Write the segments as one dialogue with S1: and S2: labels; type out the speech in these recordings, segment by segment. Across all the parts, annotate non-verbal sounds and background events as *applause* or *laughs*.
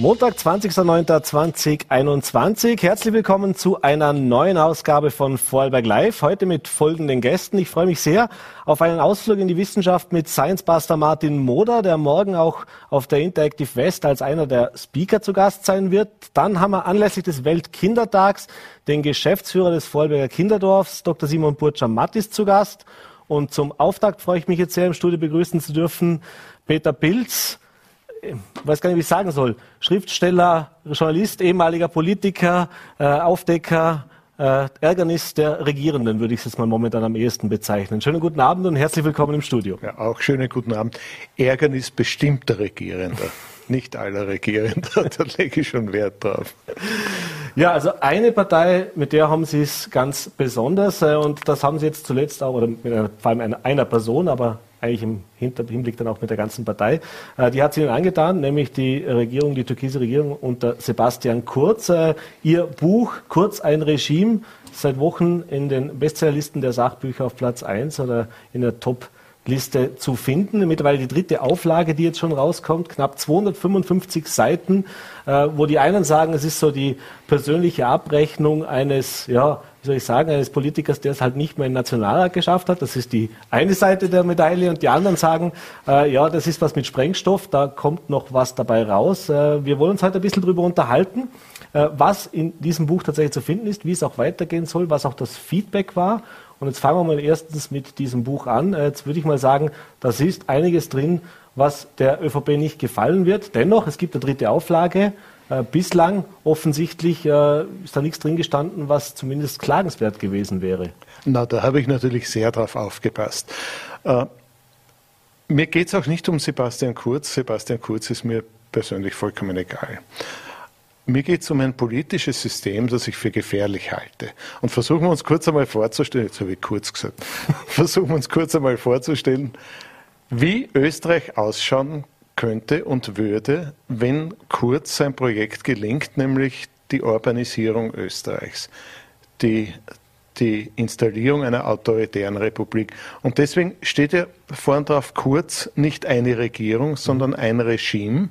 S1: Montag, 20.09.2021. Herzlich willkommen zu einer neuen Ausgabe von Vorarlberg Live. Heute mit folgenden Gästen. Ich freue mich sehr auf einen Ausflug in die Wissenschaft mit Science Buster Martin Moder, der morgen auch auf der Interactive West als einer der Speaker zu Gast sein wird. Dann haben wir anlässlich des Weltkindertags den Geschäftsführer des Vorarlberger Kinderdorfs, Dr. Simon Burtscher-Mattis, zu Gast. Und zum Auftakt freue ich mich jetzt sehr im Studio begrüßen zu dürfen Peter Pilz, ich weiß gar nicht, wie ich sagen soll, Schriftsteller, Journalist, ehemaliger Politiker, äh, Aufdecker, äh, Ärgernis der Regierenden, würde ich es jetzt mal momentan am ehesten bezeichnen. Schönen guten Abend und herzlich willkommen im Studio.
S2: Ja, auch schönen guten Abend. Ärgernis bestimmter Regierender, *laughs* nicht aller Regierender, *laughs* da lege ich schon Wert drauf.
S1: Ja, also eine Partei, mit der haben Sie es ganz besonders äh, und das haben Sie jetzt zuletzt auch, oder mit einer, vor allem einer, Person, aber eigentlich im Hinblick dann auch mit der ganzen Partei. Äh, die hat sie ihnen angetan, nämlich die Regierung, die türkise Regierung unter Sebastian Kurz. Äh, ihr Buch Kurz ein Regime seit Wochen in den Bestsellerlisten der Sachbücher auf Platz 1 oder in der Top Liste zu finden. Mittlerweile die dritte Auflage, die jetzt schon rauskommt, knapp 255 Seiten, äh, wo die einen sagen, es ist so die persönliche Abrechnung eines, ja, wie soll ich sagen, eines Politikers, der es halt nicht mehr in Nationalrat geschafft hat. Das ist die eine Seite der Medaille. Und die anderen sagen, äh, ja, das ist was mit Sprengstoff, da kommt noch was dabei raus. Äh, wir wollen uns heute ein bisschen darüber unterhalten, was in diesem Buch tatsächlich zu finden ist, wie es auch weitergehen soll, was auch das Feedback war und jetzt fangen wir mal erstens mit diesem Buch an. Äh, jetzt würde ich mal sagen, da ist einiges drin, was der ÖVP nicht gefallen wird. Dennoch, es gibt eine dritte Auflage. Äh, bislang offensichtlich äh, ist da nichts drin gestanden, was zumindest klagenswert gewesen wäre.
S2: Na, da habe ich natürlich sehr drauf aufgepasst. Äh, mir geht es auch nicht um Sebastian Kurz. Sebastian Kurz ist mir persönlich vollkommen egal. Mir geht es um ein politisches System, das ich für gefährlich halte. Und versuchen wir uns kurz einmal vorzustellen, jetzt habe ich kurz gesagt, *laughs* versuchen wir uns kurz einmal vorzustellen, wie Österreich ausschauen könnte und würde, wenn kurz sein Projekt gelingt, nämlich die Urbanisierung Österreichs, die, die Installierung einer autoritären Republik. Und deswegen steht ja vorn drauf kurz nicht eine Regierung, sondern ein Regime.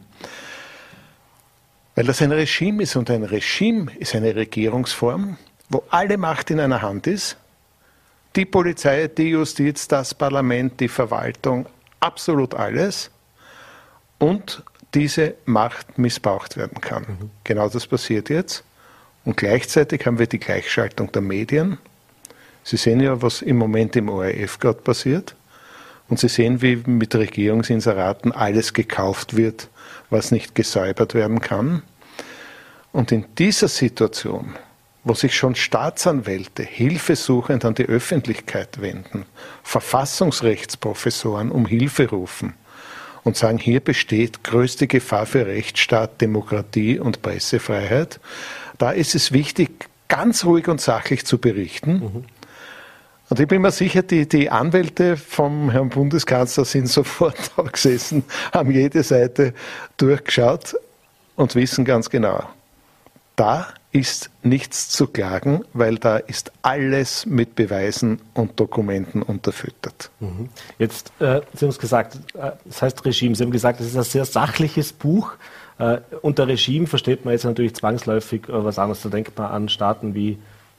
S2: Weil das ein Regime ist und ein Regime ist eine Regierungsform, wo alle Macht in einer Hand ist. Die Polizei, die Justiz, das Parlament, die Verwaltung, absolut alles. Und diese Macht missbraucht werden kann. Mhm. Genau das passiert jetzt. Und gleichzeitig haben wir die Gleichschaltung der Medien. Sie sehen ja, was im Moment im ORF gerade passiert. Und Sie sehen, wie mit Regierungsinseraten alles gekauft wird, was nicht gesäubert werden kann. Und in dieser Situation, wo sich schon Staatsanwälte hilfesuchend an die Öffentlichkeit wenden, Verfassungsrechtsprofessoren um Hilfe rufen und sagen, hier besteht größte Gefahr für Rechtsstaat, Demokratie und Pressefreiheit, da ist es wichtig, ganz ruhig und sachlich zu berichten. Mhm. Und ich bin mir sicher, die, die Anwälte vom Herrn Bundeskanzler sind *laughs* sofort da gesessen, haben jede Seite durchgeschaut und wissen ganz genau, da ist nichts zu klagen, weil da ist alles mit Beweisen und Dokumenten unterfüttert.
S1: Mhm. Jetzt, äh, Sie haben es gesagt, äh, das heißt Regime. Sie haben gesagt, es ist ein sehr sachliches Buch. Äh, unter Regime versteht man jetzt natürlich zwangsläufig äh, was anderes. Da denkt man an Staaten wie,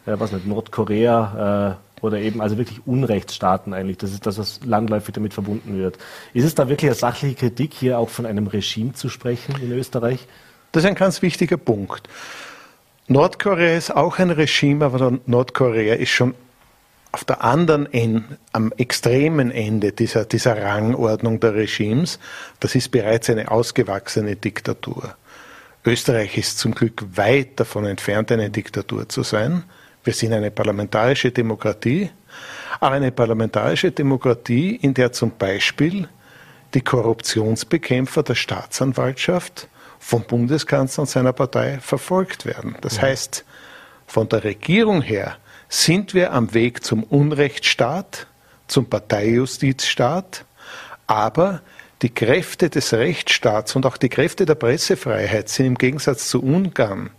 S1: äh, was nicht, Nordkorea äh, oder eben also wirklich Unrechtsstaaten eigentlich. Das ist das, was landläufig damit verbunden wird. Ist es da wirklich eine sachliche Kritik, hier auch von einem Regime zu sprechen in Österreich?
S2: Das ist ein ganz wichtiger Punkt. Nordkorea ist auch ein Regime, aber Nordkorea ist schon auf der anderen Ende, am extremen Ende dieser, dieser Rangordnung der Regimes. Das ist bereits eine ausgewachsene Diktatur. Österreich ist zum Glück weit davon entfernt, eine Diktatur zu sein. Wir sind eine parlamentarische Demokratie, aber eine parlamentarische Demokratie, in der zum Beispiel die Korruptionsbekämpfer der Staatsanwaltschaft vom Bundeskanzler und seiner Partei verfolgt werden. Das ja. heißt, von der Regierung her sind wir am Weg zum Unrechtsstaat, zum Parteijustizstaat, aber die Kräfte des Rechtsstaats und auch die Kräfte der Pressefreiheit sind im Gegensatz zu Ungarn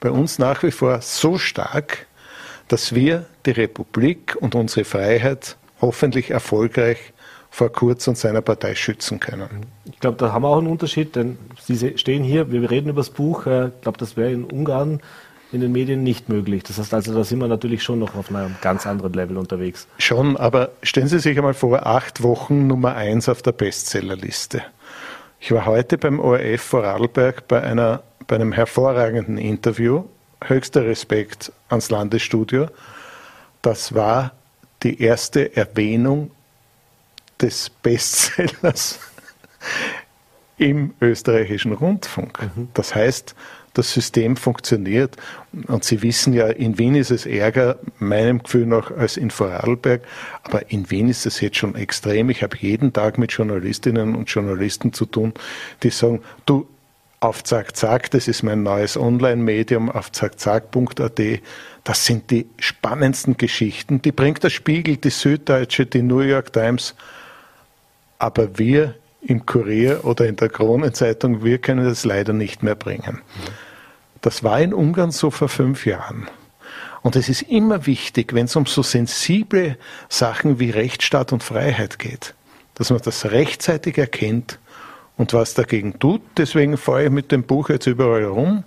S2: bei uns nach wie vor so stark, dass wir die Republik und unsere Freiheit hoffentlich erfolgreich vor Kurz und seiner Partei schützen können.
S1: Ich glaube, da haben wir auch einen Unterschied, denn Sie stehen hier, wir reden über das Buch, äh, ich glaube, das wäre in Ungarn in den Medien nicht möglich. Das heißt also, da sind wir natürlich schon noch auf einem ganz anderen Level unterwegs.
S2: Schon, aber stellen Sie sich einmal vor, acht Wochen Nummer eins auf der Bestsellerliste. Ich war heute beim ORF Vorarlberg bei, einer, bei einem hervorragenden Interview. Höchster Respekt ans Landesstudio. Das war die erste Erwähnung des Bestsellers *laughs* im österreichischen Rundfunk. Mhm. Das heißt, das System funktioniert. Und Sie wissen ja, in Wien ist es ärger, meinem Gefühl nach, als in Vorarlberg. Aber in Wien ist es jetzt schon extrem. Ich habe jeden Tag mit Journalistinnen und Journalisten zu tun, die sagen, du, auf Zack Zack, das ist mein neues Online-Medium, auf zackzack.at. Das sind die spannendsten Geschichten. Die bringt der Spiegel, die Süddeutsche, die New York Times aber wir im Kurier oder in der Kronenzeitung, wir können das leider nicht mehr bringen. Das war in Ungarn so vor fünf Jahren. Und es ist immer wichtig, wenn es um so sensible Sachen wie Rechtsstaat und Freiheit geht, dass man das rechtzeitig erkennt und was dagegen tut. Deswegen fahre ich mit dem Buch jetzt überall rum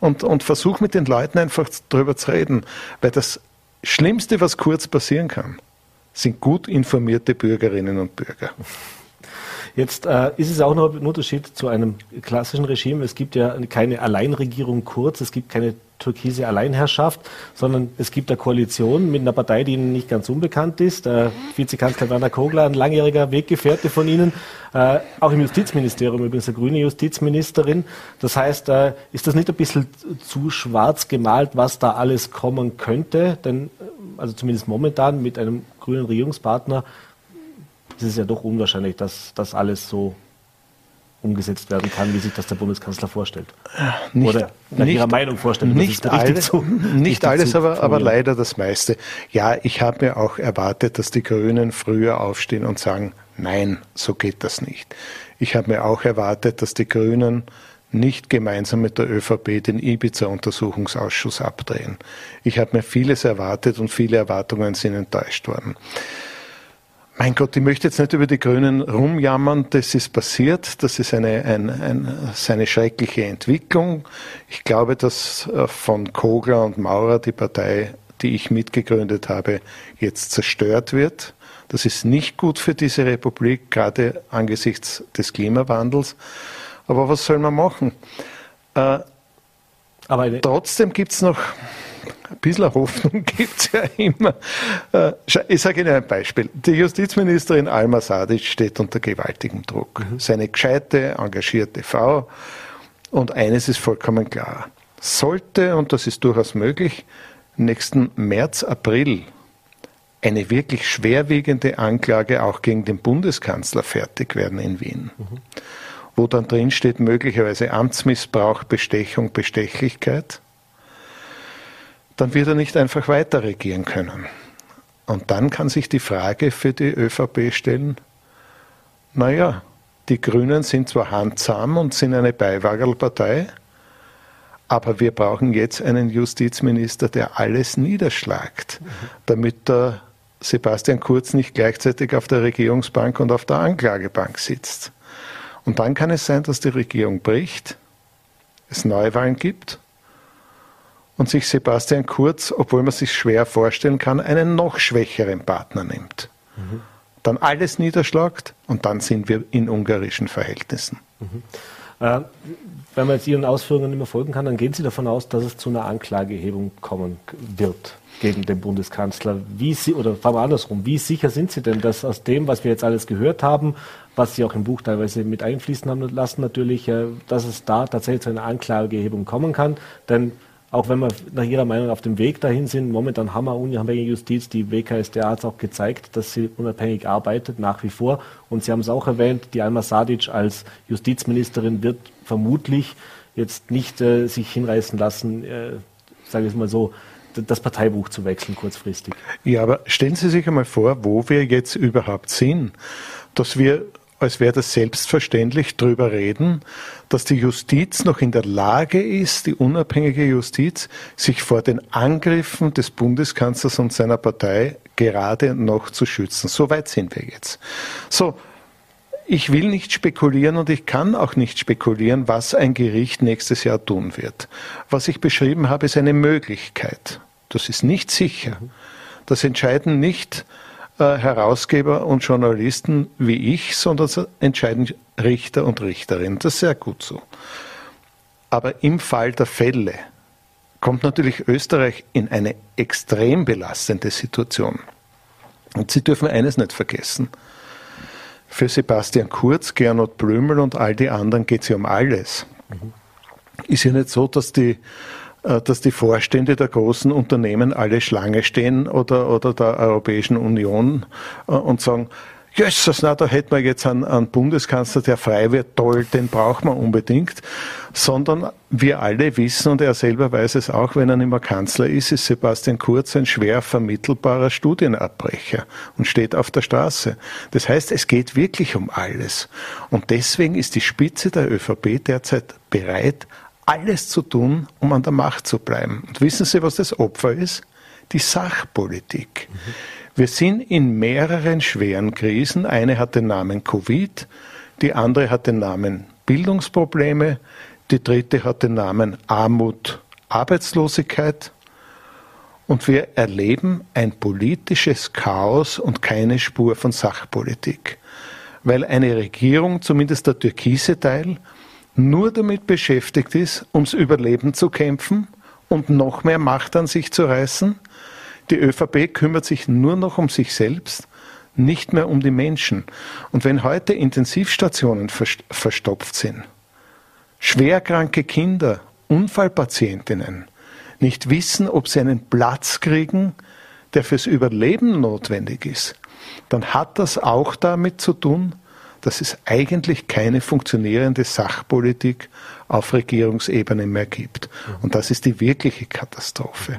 S2: und, und versuche mit den Leuten einfach darüber zu reden. Weil das Schlimmste, was kurz passieren kann, sind gut informierte Bürgerinnen und Bürger.
S1: Jetzt äh, ist es auch noch ein Unterschied zu einem klassischen Regime. Es gibt ja keine Alleinregierung kurz, es gibt keine türkise Alleinherrschaft, sondern es gibt eine Koalition mit einer Partei, die Ihnen nicht ganz unbekannt ist. Äh, Vizekanzler Werner Kogler, ein langjähriger Weggefährte von Ihnen, äh, auch im Justizministerium übrigens eine grüne Justizministerin. Das heißt, äh, ist das nicht ein bisschen zu schwarz gemalt, was da alles kommen könnte? Denn, äh, also zumindest momentan mit einem grünen Regierungspartner ist es ja doch unwahrscheinlich, dass das alles so umgesetzt werden kann, wie sich das der Bundeskanzler vorstellt.
S2: Nicht, Oder nach
S1: nicht, Ihrer Meinung vorstellt.
S2: Nicht, alle, zu, nicht alles, aber, aber leider das meiste. Ja, ich habe mir auch erwartet, dass die Grünen früher aufstehen und sagen, nein, so geht das nicht. Ich habe mir auch erwartet, dass die Grünen nicht gemeinsam mit der ÖVP den Ibiza-Untersuchungsausschuss abdrehen. Ich habe mir vieles erwartet und viele Erwartungen sind enttäuscht worden. Mein Gott, ich möchte jetzt nicht über die Grünen rumjammern, das ist passiert, das ist eine, ein, ein, eine schreckliche Entwicklung. Ich glaube, dass äh, von Kogler und Maurer die Partei, die ich mitgegründet habe, jetzt zerstört wird. Das ist nicht gut für diese Republik, gerade angesichts des Klimawandels. Aber was soll man machen? Äh, Aber trotzdem gibt es noch *laughs* ein bisschen Hoffnung *laughs* gibt es ja immer. Äh, ich sage Ihnen ein Beispiel. Die Justizministerin Alma Sadic steht unter gewaltigem Druck. Mhm. Seine gescheite, engagierte Frau. Und eines ist vollkommen klar. Sollte, und das ist durchaus möglich, nächsten März, April eine wirklich schwerwiegende Anklage auch gegen den Bundeskanzler fertig werden in Wien. Mhm. Wo dann drin steht möglicherweise Amtsmissbrauch, Bestechung, Bestechlichkeit dann wird er nicht einfach weiter regieren können. Und dann kann sich die Frage für die ÖVP stellen, naja, die Grünen sind zwar handsam und sind eine Beiwagerlpartei, aber wir brauchen jetzt einen Justizminister, der alles niederschlagt, mhm. damit der Sebastian Kurz nicht gleichzeitig auf der Regierungsbank und auf der Anklagebank sitzt. Und dann kann es sein, dass die Regierung bricht, es Neuwahlen gibt und sich Sebastian Kurz, obwohl man sich schwer vorstellen kann, einen noch schwächeren Partner nimmt. Mhm. Dann alles niederschlagt und dann sind wir in ungarischen Verhältnissen. Mhm.
S1: Äh, wenn man jetzt Ihren Ausführungen immer folgen kann, dann gehen Sie davon aus, dass es zu einer Anklagehebung kommen wird gegen den Bundeskanzler. Wie Sie, oder fragen wir andersrum, wie sicher sind Sie denn, dass aus dem, was wir jetzt alles gehört haben, was Sie auch im Buch teilweise mit einfließen haben lassen, natürlich, äh, dass es da tatsächlich zu einer Anklagehebung kommen kann? Denn auch wenn wir nach Ihrer Meinung auf dem Weg dahin sind, momentan haben wir unabhängige Justiz, die WKSDA hat es auch gezeigt, dass sie unabhängig arbeitet, nach wie vor. Und Sie haben es auch erwähnt, die Alma Sadic als Justizministerin wird vermutlich jetzt nicht äh, sich hinreißen lassen, äh, sage ich mal so, das Parteibuch zu wechseln kurzfristig.
S2: Ja, aber stellen Sie sich einmal vor, wo wir jetzt überhaupt sind, dass wir als wäre das selbstverständlich, darüber reden, dass die Justiz noch in der Lage ist, die unabhängige Justiz, sich vor den Angriffen des Bundeskanzlers und seiner Partei gerade noch zu schützen. So weit sind wir jetzt. So, ich will nicht spekulieren und ich kann auch nicht spekulieren, was ein Gericht nächstes Jahr tun wird. Was ich beschrieben habe, ist eine Möglichkeit. Das ist nicht sicher. Das entscheiden nicht äh, Herausgeber und Journalisten wie ich, sondern entscheiden Richter und Richterinnen. Das ist sehr gut so. Aber im Fall der Fälle kommt natürlich Österreich in eine extrem belastende Situation. Und Sie dürfen eines nicht vergessen. Für Sebastian Kurz, Gernot Blümel und all die anderen geht es ja um alles. Mhm. Ist ja nicht so, dass die, dass die Vorstände der großen Unternehmen alle Schlange stehen oder, oder der Europäischen Union äh, und sagen, Jesus, na, da hätten wir jetzt einen, einen Bundeskanzler, der frei wird, toll, den braucht man unbedingt. Sondern wir alle wissen, und er selber weiß es auch, wenn er nicht mehr Kanzler ist, ist Sebastian Kurz ein schwer vermittelbarer Studienabbrecher und steht auf der Straße. Das heißt, es geht wirklich um alles. Und deswegen ist die Spitze der ÖVP derzeit bereit, alles zu tun, um an der Macht zu bleiben. Und wissen Sie, was das Opfer ist? Die Sachpolitik. Mhm. Wir sind in mehreren schweren Krisen. Eine hat den Namen Covid, die andere hat den Namen Bildungsprobleme, die dritte hat den Namen Armut, Arbeitslosigkeit. Und wir erleben ein politisches Chaos und keine Spur von Sachpolitik. Weil eine Regierung, zumindest der türkise Teil, nur damit beschäftigt ist, ums Überleben zu kämpfen und noch mehr Macht an sich zu reißen, die ÖVP kümmert sich nur noch um sich selbst, nicht mehr um die Menschen. Und wenn heute Intensivstationen verstopft sind, schwerkranke Kinder, Unfallpatientinnen nicht wissen, ob sie einen Platz kriegen, der fürs Überleben notwendig ist, dann hat das auch damit zu tun, dass es eigentlich keine funktionierende Sachpolitik auf Regierungsebene mehr gibt. Und das ist die wirkliche Katastrophe.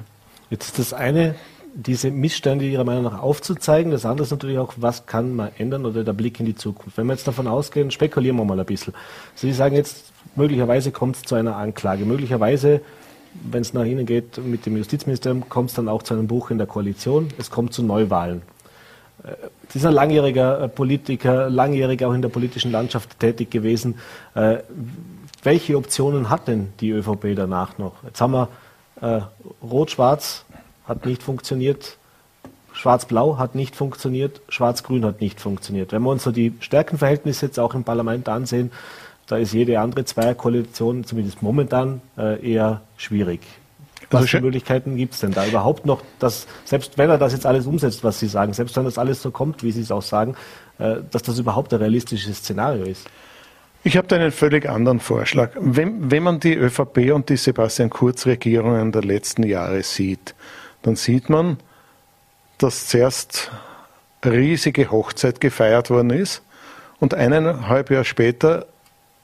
S1: Jetzt ist das eine diese Missstände Ihrer Meinung nach aufzuzeigen. Das andere ist natürlich auch, was kann man ändern oder der Blick in die Zukunft. Wenn wir jetzt davon ausgehen, spekulieren wir mal ein bisschen. Sie sagen jetzt, möglicherweise kommt es zu einer Anklage. Möglicherweise, wenn es nach Ihnen geht, mit dem Justizministerium, kommt es dann auch zu einem Bruch in der Koalition. Es kommt zu Neuwahlen. Äh, Sie sind ein langjähriger äh, Politiker, langjährig auch in der politischen Landschaft tätig gewesen. Äh, welche Optionen hat denn die ÖVP danach noch? Jetzt haben wir Rot-Schwarz hat nicht funktioniert. Schwarz-Blau hat nicht funktioniert, Schwarz-Grün hat nicht funktioniert. Wenn wir uns so die Stärkenverhältnisse jetzt auch im Parlament ansehen, da ist jede andere Zweierkoalition, zumindest momentan, äh, eher schwierig. Was also für Möglichkeiten gibt es denn da überhaupt noch, dass, selbst wenn er das jetzt alles umsetzt, was Sie sagen, selbst wenn das alles so kommt, wie Sie es auch sagen, äh, dass das überhaupt ein realistisches Szenario ist?
S2: Ich habe da einen völlig anderen Vorschlag. Wenn, wenn man die ÖVP und die Sebastian Kurz-Regierungen der letzten Jahre sieht, dann sieht man, dass zuerst riesige Hochzeit gefeiert worden ist und eineinhalb Jahre später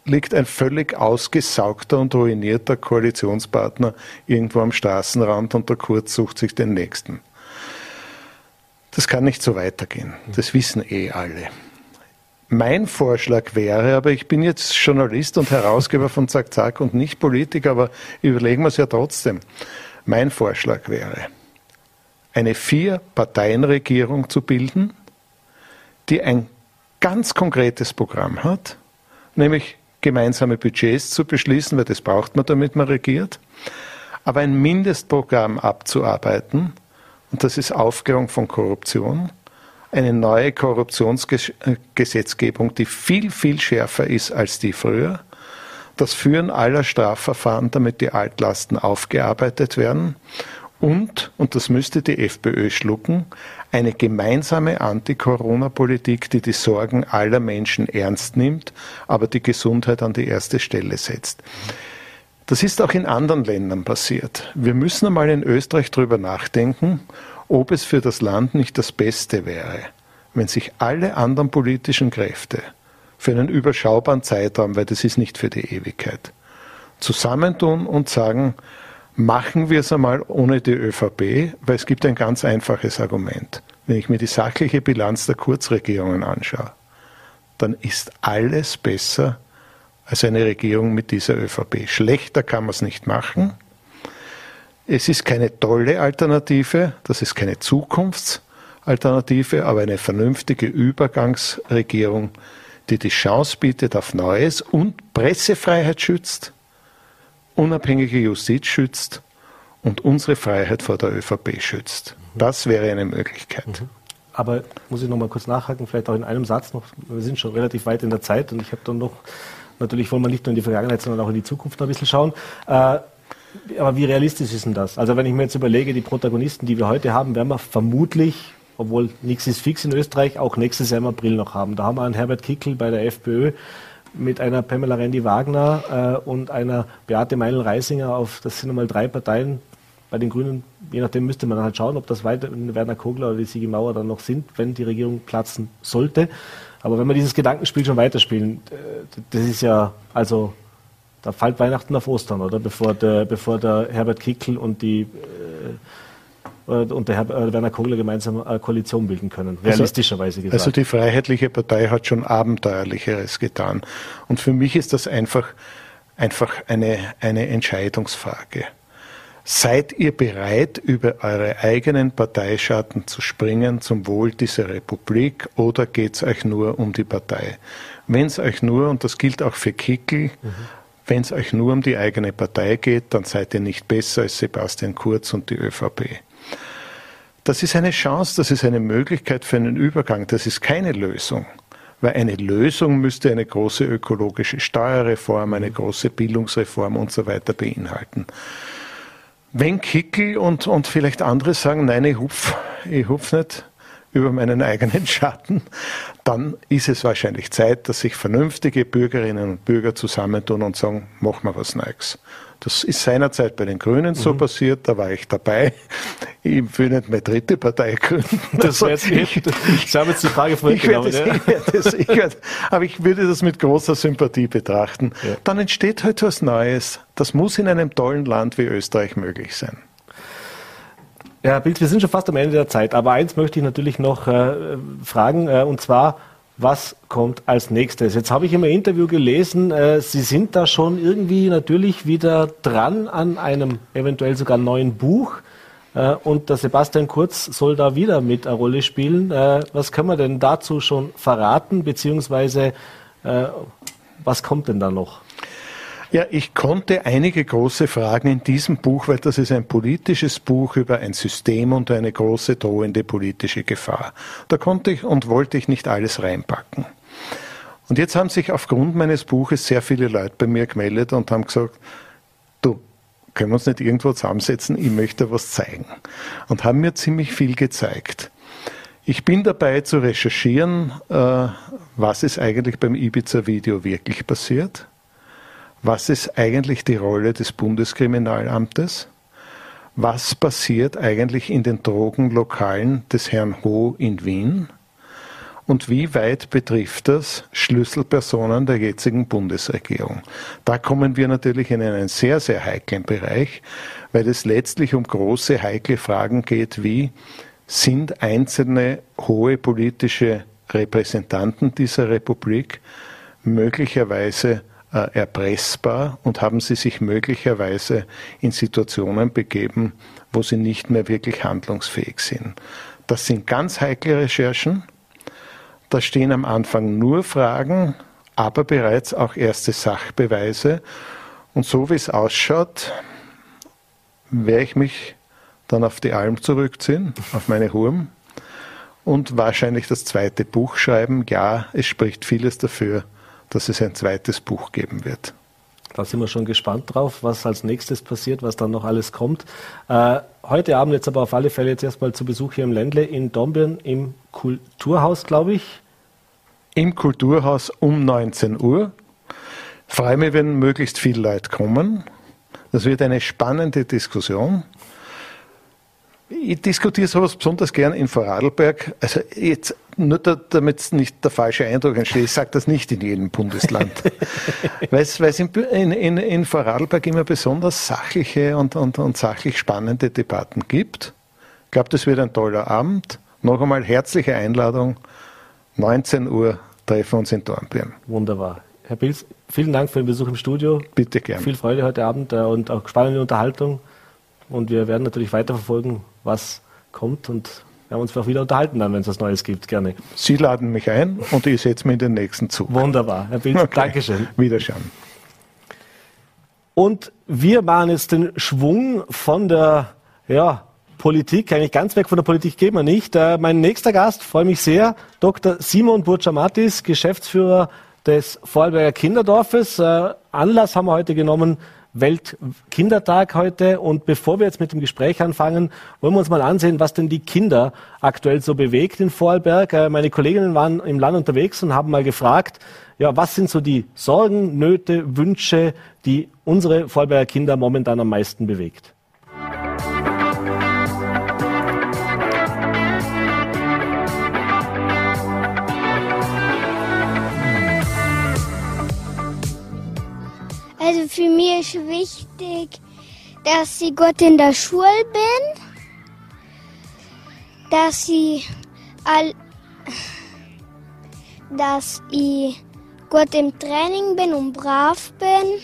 S2: liegt ein völlig ausgesaugter und ruinierter Koalitionspartner irgendwo am Straßenrand und der Kurz sucht sich den nächsten. Das kann nicht so weitergehen. Das wissen eh alle. Mein Vorschlag wäre, aber ich bin jetzt Journalist und Herausgeber von Zack Zack und nicht Politiker, aber überlegen wir es ja trotzdem. Mein Vorschlag wäre, eine Vier-Parteien-Regierung zu bilden, die ein ganz konkretes Programm hat, nämlich gemeinsame Budgets zu beschließen, weil das braucht man, damit man regiert, aber ein Mindestprogramm abzuarbeiten, und das ist Aufklärung von Korruption, eine neue Korruptionsgesetzgebung, die viel, viel schärfer ist als die früher, das Führen aller Strafverfahren, damit die Altlasten aufgearbeitet werden und, und das müsste die FPÖ schlucken, eine gemeinsame Anti-Corona-Politik, die die Sorgen aller Menschen ernst nimmt, aber die Gesundheit an die erste Stelle setzt. Das ist auch in anderen Ländern passiert. Wir müssen einmal in Österreich darüber nachdenken, ob es für das Land nicht das Beste wäre, wenn sich alle anderen politischen Kräfte für einen überschaubaren Zeitraum, weil das ist nicht für die Ewigkeit, zusammentun und sagen, Machen wir es einmal ohne die ÖVP, weil es gibt ein ganz einfaches Argument. Wenn ich mir die sachliche Bilanz der Kurzregierungen anschaue, dann ist alles besser als eine Regierung mit dieser ÖVP. Schlechter kann man es nicht machen. Es ist keine tolle Alternative, das ist keine Zukunfts- Alternative, aber eine vernünftige Übergangsregierung, die die Chance bietet auf Neues und Pressefreiheit schützt, unabhängige Justiz schützt und unsere Freiheit vor der ÖVP schützt. Das wäre eine Möglichkeit. Mhm.
S1: Aber muss ich noch mal kurz nachhaken, vielleicht auch in einem Satz noch. Wir sind schon relativ weit in der Zeit und ich habe dann noch, natürlich wollen wir nicht nur in die Vergangenheit, sondern auch in die Zukunft noch ein bisschen schauen. Äh, aber wie realistisch ist denn das? Also wenn ich mir jetzt überlege, die Protagonisten, die wir heute haben, werden wir vermutlich, obwohl nichts ist fix in Österreich, auch nächstes Jahr im April noch haben. Da haben wir einen Herbert Kickel bei der FPÖ mit einer Pamela Rendi-Wagner äh, und einer Beate Meinl-Reisinger auf, das sind einmal drei Parteien, bei den Grünen, je nachdem müsste man halt schauen, ob das weiter Werner Kogler oder die Sigi Mauer dann noch sind, wenn die Regierung platzen sollte. Aber wenn wir dieses Gedankenspiel schon weiterspielen, äh, das ist ja, also da fällt Weihnachten auf Ostern, oder? Bevor der, bevor der Herbert Kickel und die äh, und der Herr äh, Werner Kogler gemeinsam eine Koalition bilden können,
S2: realistischerweise gesagt. Also die Freiheitliche Partei hat schon Abenteuerlicheres getan. Und für mich ist das einfach, einfach eine, eine Entscheidungsfrage. Seid ihr bereit, über eure eigenen Parteischatten zu springen zum Wohl dieser Republik oder geht es euch nur um die Partei? Wenn es euch nur, und das gilt auch für Kickel, mhm. wenn es euch nur um die eigene Partei geht, dann seid ihr nicht besser als Sebastian Kurz und die ÖVP. Das ist eine Chance, das ist eine Möglichkeit für einen Übergang, das ist keine Lösung. Weil eine Lösung müsste eine große ökologische Steuerreform, eine große Bildungsreform und so weiter beinhalten. Wenn Kickel und, und vielleicht andere sagen, nein, ich hupf, ich hupf nicht über meinen eigenen Schatten, dann ist es wahrscheinlich Zeit, dass sich vernünftige Bürgerinnen und Bürger zusammentun und sagen, machen wir was Neues. Das ist seinerzeit bei den Grünen so mhm. passiert, da war ich dabei. Ich will nicht meine dritte Partei gründen.
S1: Das wäre jetzt, ich, ich, habe jetzt die Frage
S2: vorweggenommen. Ich ja. ich aber ich würde das mit großer Sympathie betrachten. Ja. Dann entsteht halt was Neues. Das muss in einem tollen Land wie Österreich möglich sein.
S1: Ja, Bild, wir sind schon fast am Ende der Zeit, aber eins möchte ich natürlich noch äh, fragen, äh, und zwar, was kommt als nächstes? Jetzt habe ich im Interview gelesen, äh, Sie sind da schon irgendwie natürlich wieder dran an einem eventuell sogar neuen Buch. Äh, und der Sebastian Kurz soll da wieder mit eine Rolle spielen. Äh, was können wir denn dazu schon verraten, beziehungsweise äh, was kommt denn da noch?
S2: Ja, ich konnte einige große Fragen in diesem Buch, weil das ist ein politisches Buch über ein System und eine große drohende politische Gefahr. Da konnte ich und wollte ich nicht alles reinpacken. Und jetzt haben sich aufgrund meines Buches sehr viele Leute bei mir gemeldet und haben gesagt, du, können wir uns nicht irgendwo zusammensetzen, ich möchte was zeigen. Und haben mir ziemlich viel gezeigt. Ich bin dabei zu recherchieren, äh, was ist eigentlich beim Ibiza-Video wirklich passiert was ist eigentlich die Rolle des Bundeskriminalamtes? Was passiert eigentlich in den Drogenlokalen des Herrn Ho in Wien? Und wie weit betrifft das Schlüsselpersonen der jetzigen Bundesregierung? Da kommen wir natürlich in einen sehr, sehr heiklen Bereich, weil es letztlich um große, heikle Fragen geht, wie sind einzelne hohe politische Repräsentanten dieser Republik möglicherweise erpressbar und haben sie sich möglicherweise in Situationen begeben, wo sie nicht mehr wirklich handlungsfähig sind. Das sind ganz heikle Recherchen. Da stehen am Anfang nur Fragen, aber bereits auch erste Sachbeweise. Und so wie es ausschaut, werde ich mich dann auf die Alm zurückziehen, auf meine Hurm und wahrscheinlich das zweite Buch schreiben. Ja, es spricht vieles dafür, dass es ein zweites Buch geben wird.
S1: Da sind wir schon gespannt drauf, was als nächstes passiert, was dann noch alles kommt. Äh, heute Abend jetzt aber auf alle Fälle jetzt erstmal zu Besuch hier im Ländle in Dornbirn im Kulturhaus, glaube ich.
S2: Im Kulturhaus um 19 Uhr. Freue mich, wenn möglichst viele Leute kommen. Das wird eine spannende Diskussion. Ich diskutiere sowas besonders gern in Vorarlberg. Also jetzt nur da, damit nicht der falsche Eindruck entsteht, ich sage das nicht in jedem Bundesland. *laughs* weil es in, in, in Vorarlberg immer besonders sachliche und, und, und sachlich spannende Debatten gibt. Ich glaube, das wird ein toller Abend. Noch einmal herzliche Einladung. 19 Uhr treffen wir uns in Dornbirn.
S1: Wunderbar. Herr Pilz, vielen Dank für den Besuch im Studio.
S2: Bitte gerne.
S1: Viel Freude heute Abend äh, und auch spannende Unterhaltung. Und wir werden natürlich weiterverfolgen, was kommt und wir uns auch wieder unterhalten dann, wenn es was Neues gibt, gerne.
S2: Sie laden mich ein und ich setze mich in den nächsten Zug.
S1: Wunderbar, Herr Pilz, okay. Dankeschön.
S2: Wiederschauen.
S1: Und wir machen jetzt den Schwung von der ja, Politik, eigentlich ganz weg von der Politik gehen wir nicht. Äh, mein nächster Gast, freue mich sehr, Dr. Simon Burczamatis, Geschäftsführer des Vorarlberger Kinderdorfes. Äh, Anlass haben wir heute genommen, Weltkindertag heute. Und bevor wir jetzt mit dem Gespräch anfangen, wollen wir uns mal ansehen, was denn die Kinder aktuell so bewegt in Vorarlberg. Äh, meine Kolleginnen waren im Land unterwegs und haben mal gefragt, ja, was sind so die Sorgen, Nöte, Wünsche, die unsere Vorarlberger Kinder momentan am meisten bewegt?
S3: Für mich ist wichtig, dass ich gut in der Schule bin, dass ich all, dass ich gut im Training bin und brav bin.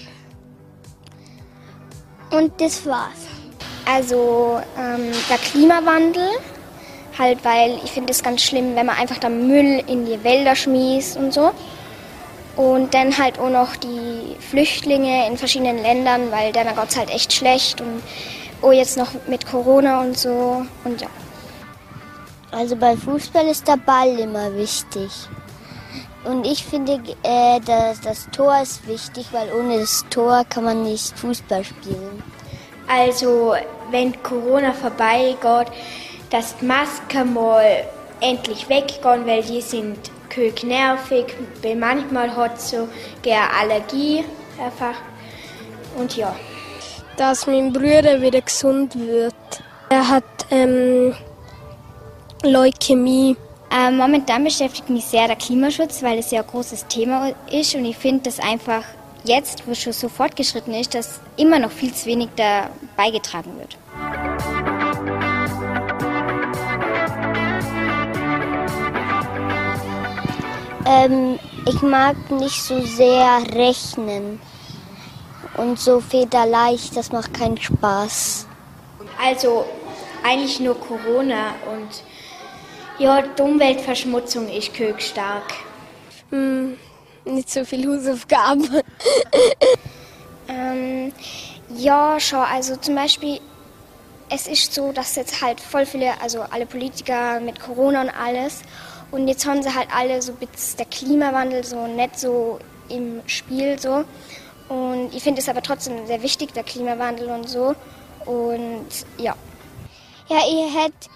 S3: Und das war's.
S4: Also ähm, der Klimawandel, halt weil ich finde es ganz schlimm, wenn man einfach da Müll in die Wälder schmeißt und so. Und dann halt auch noch die Flüchtlinge in verschiedenen Ländern, weil geht es halt echt schlecht. Und oh, jetzt noch mit Corona und so. Und ja.
S3: Also bei Fußball ist der Ball immer wichtig. Und ich finde, äh, dass das Tor ist wichtig, weil ohne das Tor kann man nicht Fußball spielen.
S4: Also, wenn Corona vorbeigeht, dass die Masken mal endlich weggehen, weil die sind kök nervig, manchmal hat so gerne Allergie einfach. Und ja.
S5: Dass mein Bruder wieder gesund wird. Er hat ähm, Leukämie.
S4: Ähm, momentan beschäftigt mich sehr der Klimaschutz, weil es ja ein großes Thema ist und ich finde das einfach jetzt, wo es schon so fortgeschritten ist, dass immer noch viel zu wenig da beigetragen wird.
S3: Ähm, ich mag nicht so sehr rechnen. Und so federleicht, das macht keinen Spaß.
S4: Also eigentlich nur Corona und ja, die Umweltverschmutzung ist stark.
S5: Hm, nicht so viel Hausaufgaben. *laughs*
S4: ähm, ja, schon. Also zum Beispiel, es ist so, dass jetzt halt voll viele, also alle Politiker mit Corona und alles und jetzt haben sie halt alle so der Klimawandel so nicht so im Spiel so. Und ich finde es aber trotzdem sehr wichtig, der Klimawandel und so. Und ja.
S3: Ja, ihr hättet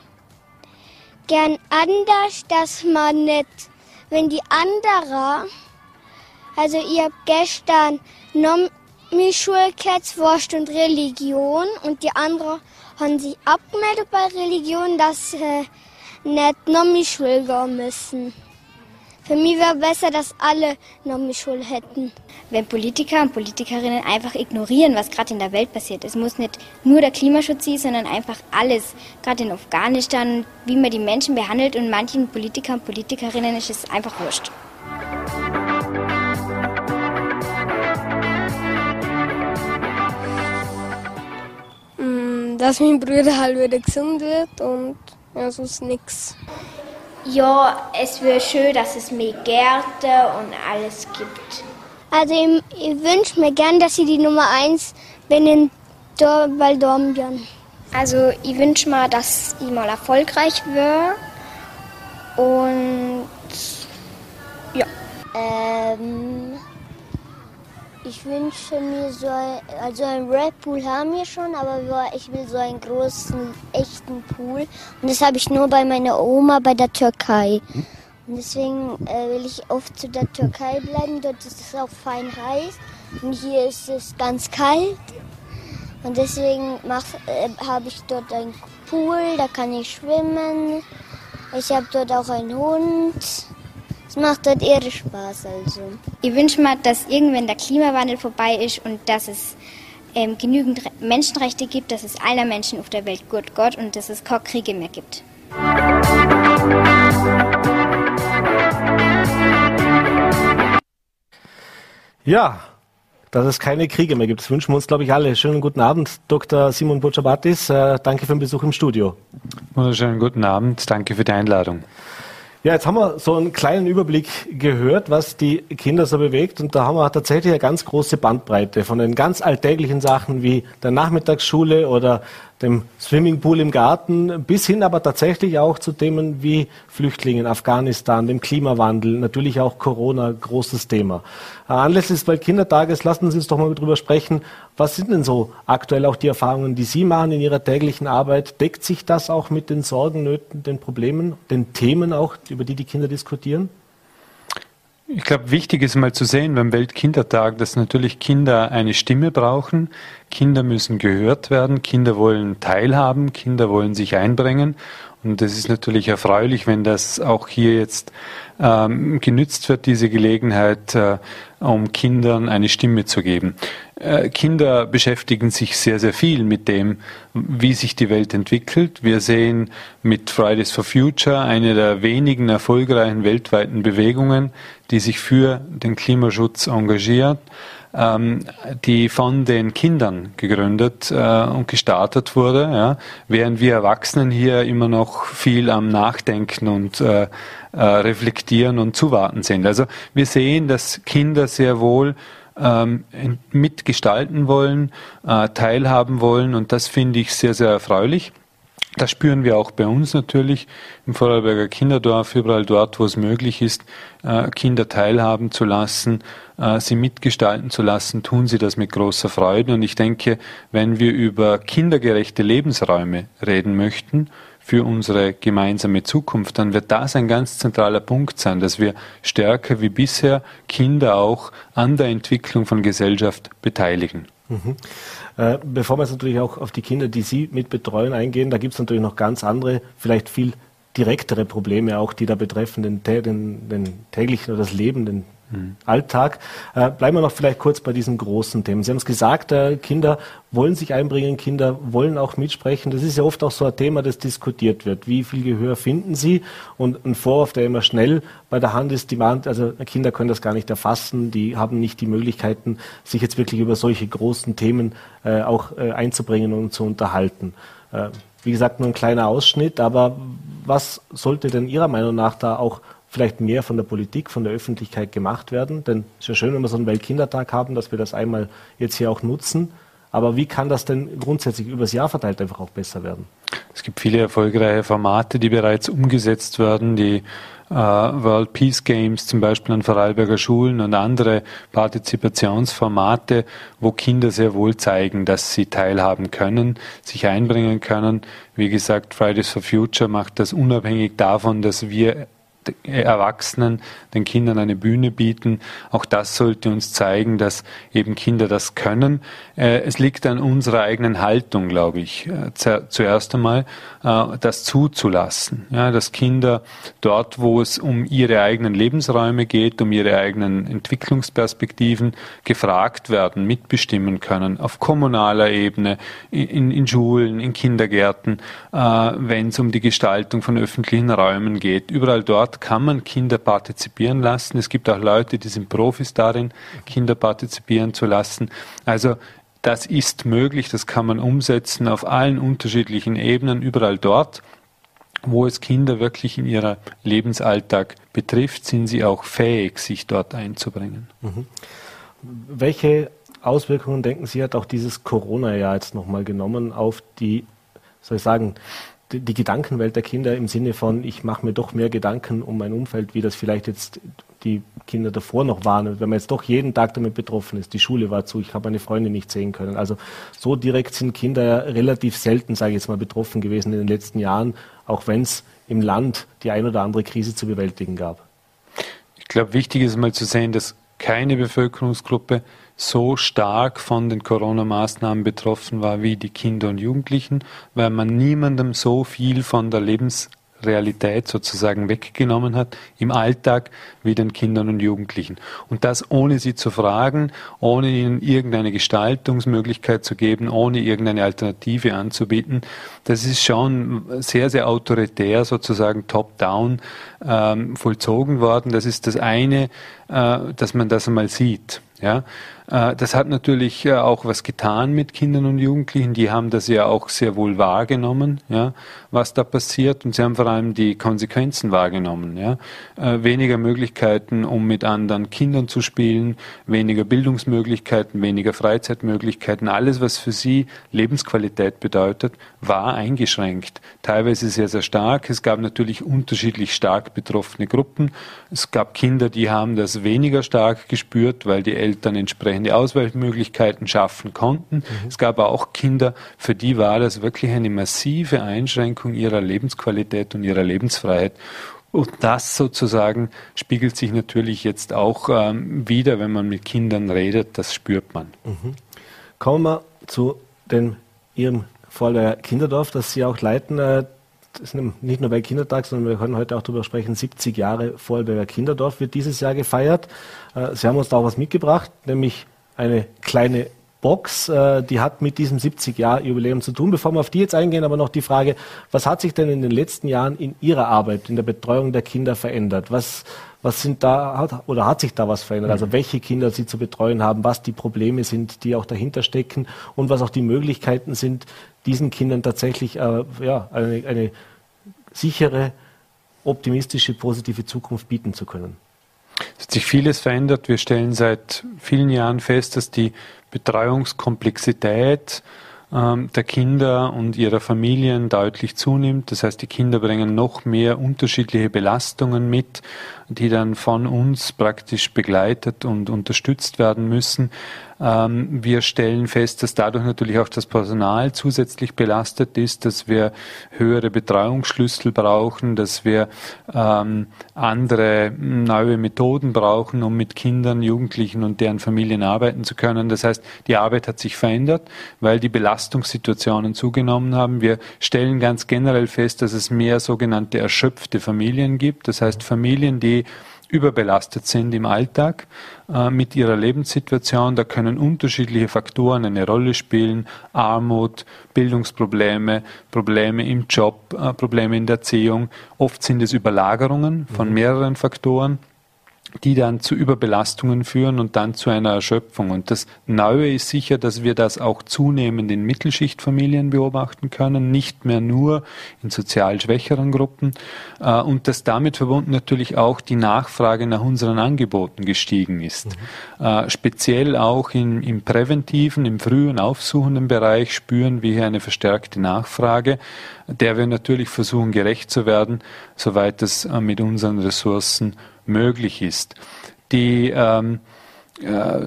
S3: gern anders, dass man nicht, wenn die anderen, also ihr habt gestern Nomi Schulketzwurst und Religion und die anderen haben sich abgemeldet bei Religion, dass äh, nicht Nomi-Schule gehen müssen. Für mich wäre besser, dass alle Nomi-Schule hätten.
S4: Wenn Politiker und Politikerinnen einfach ignorieren, was gerade in der Welt passiert. Es muss nicht nur der Klimaschutz sein, sondern einfach alles. Gerade in Afghanistan, wie man die Menschen behandelt und manchen Politikern und Politikerinnen ist es einfach wurscht.
S5: Mm, dass mein Bruder halt wieder gesund wird und ja, sonst nichts.
S4: Ja, es wäre schön, dass es mehr Gärte und alles gibt.
S3: Also ich, ich wünsche mir gern, dass ich die Nummer 1 bin in Dor.
S4: Also ich wünsche mir, dass ich mal erfolgreich wäre. Und ja.
S3: Ähm, ich wünsche mir so ein, also ein Red Pool haben wir schon, aber ich will so einen großen, echten Pool. Und das habe ich nur bei meiner Oma bei der Türkei. Und deswegen äh, will ich oft zu der Türkei bleiben. Dort ist es auch fein heiß. Und hier ist es ganz kalt. Und deswegen äh, habe ich dort einen Pool, da kann ich schwimmen. Ich habe dort auch einen Hund. Es macht dort irre Spaß also.
S4: Ich wünsche mir, dass irgendwann der Klimawandel vorbei ist und dass es ähm, genügend Menschenrechte gibt, dass es allen Menschen auf der Welt gut geht und dass es keine Kriege mehr gibt.
S1: Ja, dass es keine Kriege mehr gibt. Das wünschen wir uns, glaube ich, alle. Schönen guten Abend, Dr. Simon Bucciabatis. Äh, danke für den Besuch im Studio.
S6: Wunderschönen guten Abend. Danke für die Einladung.
S1: Ja, jetzt haben wir so einen kleinen Überblick gehört, was die Kinder so bewegt. Und da haben wir tatsächlich eine ganz große Bandbreite von den ganz alltäglichen Sachen wie der Nachmittagsschule oder dem Swimmingpool im Garten, bis hin aber tatsächlich auch zu Themen wie Flüchtlingen, Afghanistan, dem Klimawandel, natürlich auch Corona, großes Thema. Äh, anlässlich des Weltkindertages lassen Sie uns doch mal darüber sprechen, was sind denn so aktuell auch die Erfahrungen, die Sie machen in Ihrer täglichen Arbeit? Deckt sich das auch mit den Sorgen, Nöten, den Problemen, den Themen auch, über die die Kinder diskutieren?
S6: Ich glaube, wichtig ist mal zu sehen beim Weltkindertag, dass natürlich Kinder eine Stimme brauchen. Kinder müssen gehört werden. Kinder wollen teilhaben. Kinder wollen sich einbringen. Und es ist natürlich erfreulich, wenn das auch hier jetzt ähm, genützt wird, diese Gelegenheit, äh, um Kindern eine Stimme zu geben. Äh, Kinder beschäftigen sich sehr, sehr viel mit dem, wie sich die Welt entwickelt. Wir sehen mit Fridays for Future eine der wenigen erfolgreichen weltweiten Bewegungen, die sich für den Klimaschutz engagiert die von den Kindern gegründet äh, und gestartet wurde, ja, während wir Erwachsenen hier immer noch viel am Nachdenken und äh, äh, reflektieren und zuwarten sind. Also wir sehen, dass Kinder sehr wohl ähm, mitgestalten wollen, äh, teilhaben wollen und das finde ich sehr, sehr erfreulich. Das spüren wir auch bei uns natürlich im Vorarlberger Kinderdorf, überall dort, wo es möglich ist, äh, Kinder teilhaben zu lassen, äh, sie mitgestalten zu lassen, tun sie das mit großer Freude. Und ich denke, wenn wir über kindergerechte Lebensräume reden möchten, für unsere gemeinsame Zukunft, dann wird das ein ganz zentraler Punkt sein, dass wir stärker wie bisher Kinder auch an der Entwicklung von Gesellschaft beteiligen.
S1: Äh, bevor wir jetzt natürlich auch auf die Kinder, die Sie mit betreuen, eingehen, da gibt es natürlich noch ganz andere, vielleicht viel direktere Probleme auch, die da betreffen, den, den, den täglichen oder das Leben, den Alltag. Äh, bleiben wir noch vielleicht kurz bei diesen großen Themen. Sie haben es gesagt, äh, Kinder wollen sich einbringen, Kinder wollen auch mitsprechen. Das ist ja oft auch so ein Thema, das diskutiert wird. Wie viel Gehör finden sie? Und ein Vorwurf, der immer schnell bei der Hand ist, die man, also Kinder können das gar nicht erfassen, die haben nicht die Möglichkeiten, sich jetzt wirklich über solche großen Themen äh, auch äh, einzubringen und zu unterhalten. Äh, wie gesagt, nur ein kleiner Ausschnitt, aber was sollte denn Ihrer Meinung nach da auch vielleicht mehr von der Politik, von der Öffentlichkeit gemacht werden. Denn es ist ja schön, wenn wir so einen Weltkindertag haben, dass wir das einmal jetzt hier auch nutzen. Aber wie kann das denn grundsätzlich übers Jahr verteilt einfach auch besser werden?
S6: Es gibt viele erfolgreiche Formate, die bereits umgesetzt werden. Die äh, World Peace Games zum Beispiel an Vorarlberger Schulen und andere Partizipationsformate, wo Kinder sehr wohl zeigen, dass sie teilhaben können, sich einbringen können. Wie gesagt, Fridays for Future macht das unabhängig davon, dass wir Erwachsenen, den Kindern eine Bühne bieten. Auch das sollte uns zeigen, dass eben Kinder das können. Äh, es liegt an unserer eigenen Haltung, glaube ich, äh, zuerst einmal, äh, das zuzulassen. Ja, dass Kinder dort, wo es um ihre eigenen Lebensräume geht, um ihre eigenen Entwicklungsperspektiven gefragt werden, mitbestimmen können, auf kommunaler Ebene, in, in Schulen, in Kindergärten, wenn es um die Gestaltung von öffentlichen Räumen geht. Überall dort dort kann man Kinder partizipieren lassen. Es gibt auch Leute, die sind Profis darin, Kinder partizipieren zu lassen. Also das ist möglich, das kann man umsetzen auf allen unterschiedlichen Ebenen, überall dort, wo es Kinder wirklich in ihrem Lebensalltag betrifft, sind sie auch fähig, sich dort einzubringen. Mhm.
S1: Welche Auswirkungen, denken Sie, hat auch dieses Corona-Jahr jetzt nochmal genommen auf die, soll ich sagen, die Gedankenwelt der Kinder im Sinne von, ich mache mir doch mehr Gedanken um mein Umfeld, wie das vielleicht jetzt die Kinder davor noch waren. Wenn man jetzt doch jeden Tag damit betroffen ist, die Schule war zu, ich habe meine Freunde nicht sehen können. Also so direkt sind Kinder relativ selten, sage ich jetzt mal, betroffen gewesen in den letzten Jahren, auch wenn es im Land die ein oder andere Krise zu bewältigen gab.
S6: Ich glaube, wichtig ist mal zu sehen, dass keine Bevölkerungsgruppe so stark von den Corona-Maßnahmen betroffen war wie die Kinder und Jugendlichen, weil man niemandem so viel von der Lebensrealität sozusagen weggenommen hat im Alltag wie den Kindern und Jugendlichen. Und das ohne sie zu fragen, ohne ihnen irgendeine Gestaltungsmöglichkeit zu geben, ohne irgendeine Alternative anzubieten. Das ist schon sehr, sehr autoritär sozusagen top-down ähm, vollzogen worden. Das ist das eine dass man das einmal sieht. Ja, äh, das hat natürlich äh, auch was getan mit Kindern und Jugendlichen. Die haben das ja auch sehr wohl wahrgenommen, ja, was da passiert. Und sie haben vor allem die Konsequenzen wahrgenommen. Ja. Äh, weniger Möglichkeiten, um mit anderen Kindern zu spielen, weniger Bildungsmöglichkeiten, weniger Freizeitmöglichkeiten. Alles, was für sie Lebensqualität bedeutet, war eingeschränkt. Teilweise sehr, sehr stark. Es gab natürlich unterschiedlich stark betroffene Gruppen. Es gab Kinder, die haben das weniger stark gespürt, weil die Eltern entsprechende Auswahlmöglichkeiten schaffen konnten. Mhm. Es gab auch Kinder, für die war das wirklich eine massive Einschränkung ihrer Lebensqualität und ihrer Lebensfreiheit. Und das sozusagen spiegelt sich natürlich jetzt auch ähm, wieder, wenn man mit Kindern redet, das spürt man.
S1: Mhm. Kommen wir zu dem, Ihrem Vorlehr Kinderdorf, das Sie auch leiten. Ist nicht nur bei Kindertag, sondern wir können heute auch darüber sprechen, 70 Jahre Vorarlberger Kinderdorf wird dieses Jahr gefeiert. Äh, Sie haben uns da auch was mitgebracht, nämlich eine kleine Box, äh, die hat mit diesem 70-Jahr-Jubiläum zu tun. Bevor wir auf die jetzt eingehen, aber noch die Frage, was hat sich denn in den letzten Jahren in Ihrer Arbeit, in der Betreuung der Kinder verändert? Was, was sind da, oder hat sich da was verändert? Also mhm. welche Kinder Sie zu betreuen haben, was die Probleme sind, die auch dahinter stecken und was auch die Möglichkeiten sind, diesen Kindern tatsächlich äh, ja, eine, eine sichere, optimistische, positive Zukunft bieten zu können.
S6: Es hat sich vieles verändert. Wir stellen seit vielen Jahren fest, dass die Betreuungskomplexität ähm, der Kinder und ihrer Familien deutlich zunimmt. Das heißt, die Kinder bringen noch mehr unterschiedliche Belastungen mit, die dann von uns praktisch begleitet und unterstützt werden müssen. Ähm, wir stellen fest, dass dadurch natürlich auch das Personal zusätzlich belastet ist, dass wir höhere Betreuungsschlüssel brauchen, dass wir ähm, andere neue Methoden brauchen, um mit Kindern, Jugendlichen und deren Familien arbeiten zu können. Das heißt, die Arbeit hat sich verändert, weil die Belastungssituationen zugenommen haben. Wir stellen ganz generell fest, dass es mehr sogenannte erschöpfte Familien gibt. Das heißt, Familien, die überbelastet sind im Alltag äh, mit ihrer Lebenssituation. Da können unterschiedliche Faktoren eine Rolle spielen. Armut, Bildungsprobleme, Probleme im Job, äh, Probleme in der Erziehung. Oft sind es Überlagerungen von mhm. mehreren Faktoren die dann zu Überbelastungen führen und dann zu einer Erschöpfung. Und das Neue ist sicher, dass wir das auch zunehmend in Mittelschichtfamilien beobachten können, nicht mehr nur in sozial schwächeren Gruppen äh, und dass damit verbunden natürlich auch die Nachfrage nach unseren Angeboten gestiegen ist. Mhm. Äh, speziell auch in, im präventiven, im frühen aufsuchenden Bereich spüren wir hier eine verstärkte Nachfrage, der wir natürlich versuchen gerecht zu werden, soweit es äh, mit unseren Ressourcen möglich ist. Die ähm, äh,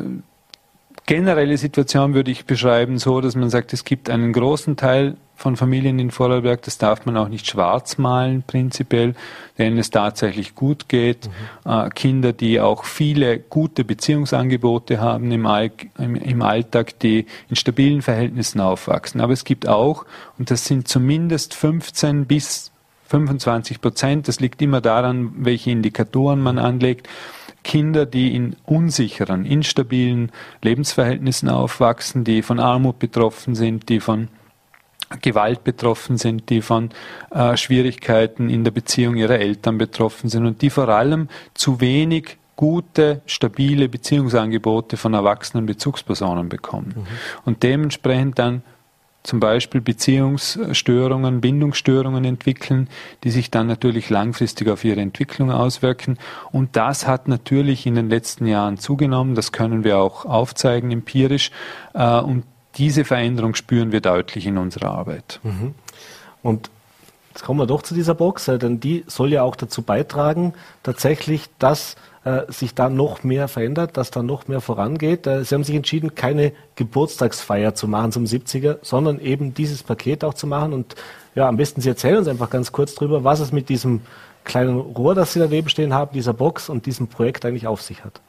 S6: generelle Situation würde ich beschreiben so, dass man sagt, es gibt einen großen Teil von Familien in Vorarlberg, das darf man auch nicht schwarz malen prinzipiell, denen es tatsächlich gut geht. Mhm. Äh, Kinder, die auch viele gute Beziehungsangebote haben im, All im, im, Alltag, die in stabilen Verhältnissen aufwachsen. Aber es gibt auch, und das sind zumindest 15 bis 25 Prozent. Das liegt immer daran, welche Indikatoren man anlegt. Kinder, die in unsicheren, instabilen Lebensverhältnissen aufwachsen, die von Armut betroffen sind, die von Gewalt betroffen sind, die von äh, Schwierigkeiten in der Beziehung ihrer Eltern betroffen sind und die vor allem zu wenig gute, stabile Beziehungsangebote von erwachsenen Bezugspersonen bekommen. Mhm. Und dementsprechend dann zum Beispiel Beziehungsstörungen, Bindungsstörungen entwickeln, die sich dann natürlich langfristig auf ihre Entwicklung auswirken. Und das hat natürlich in den letzten Jahren zugenommen. Das können wir auch aufzeigen empirisch. Äh, und diese Veränderung spüren wir deutlich in unserer Arbeit.
S1: Mhm. Und jetzt kommen wir doch zu dieser Box, denn die soll ja auch dazu beitragen, tatsächlich, dass sich da noch mehr verändert, dass da noch mehr vorangeht. Äh, Sie haben sich entschieden, keine Geburtstagsfeier zu machen zum 70er, sondern eben dieses Paket auch zu machen. Und ja, am besten Sie erzählen uns einfach ganz kurz drüber, was es mit diesem kleinen Rohr, das Sie daneben stehen haben, dieser Box und diesem Projekt eigentlich auf sich hat.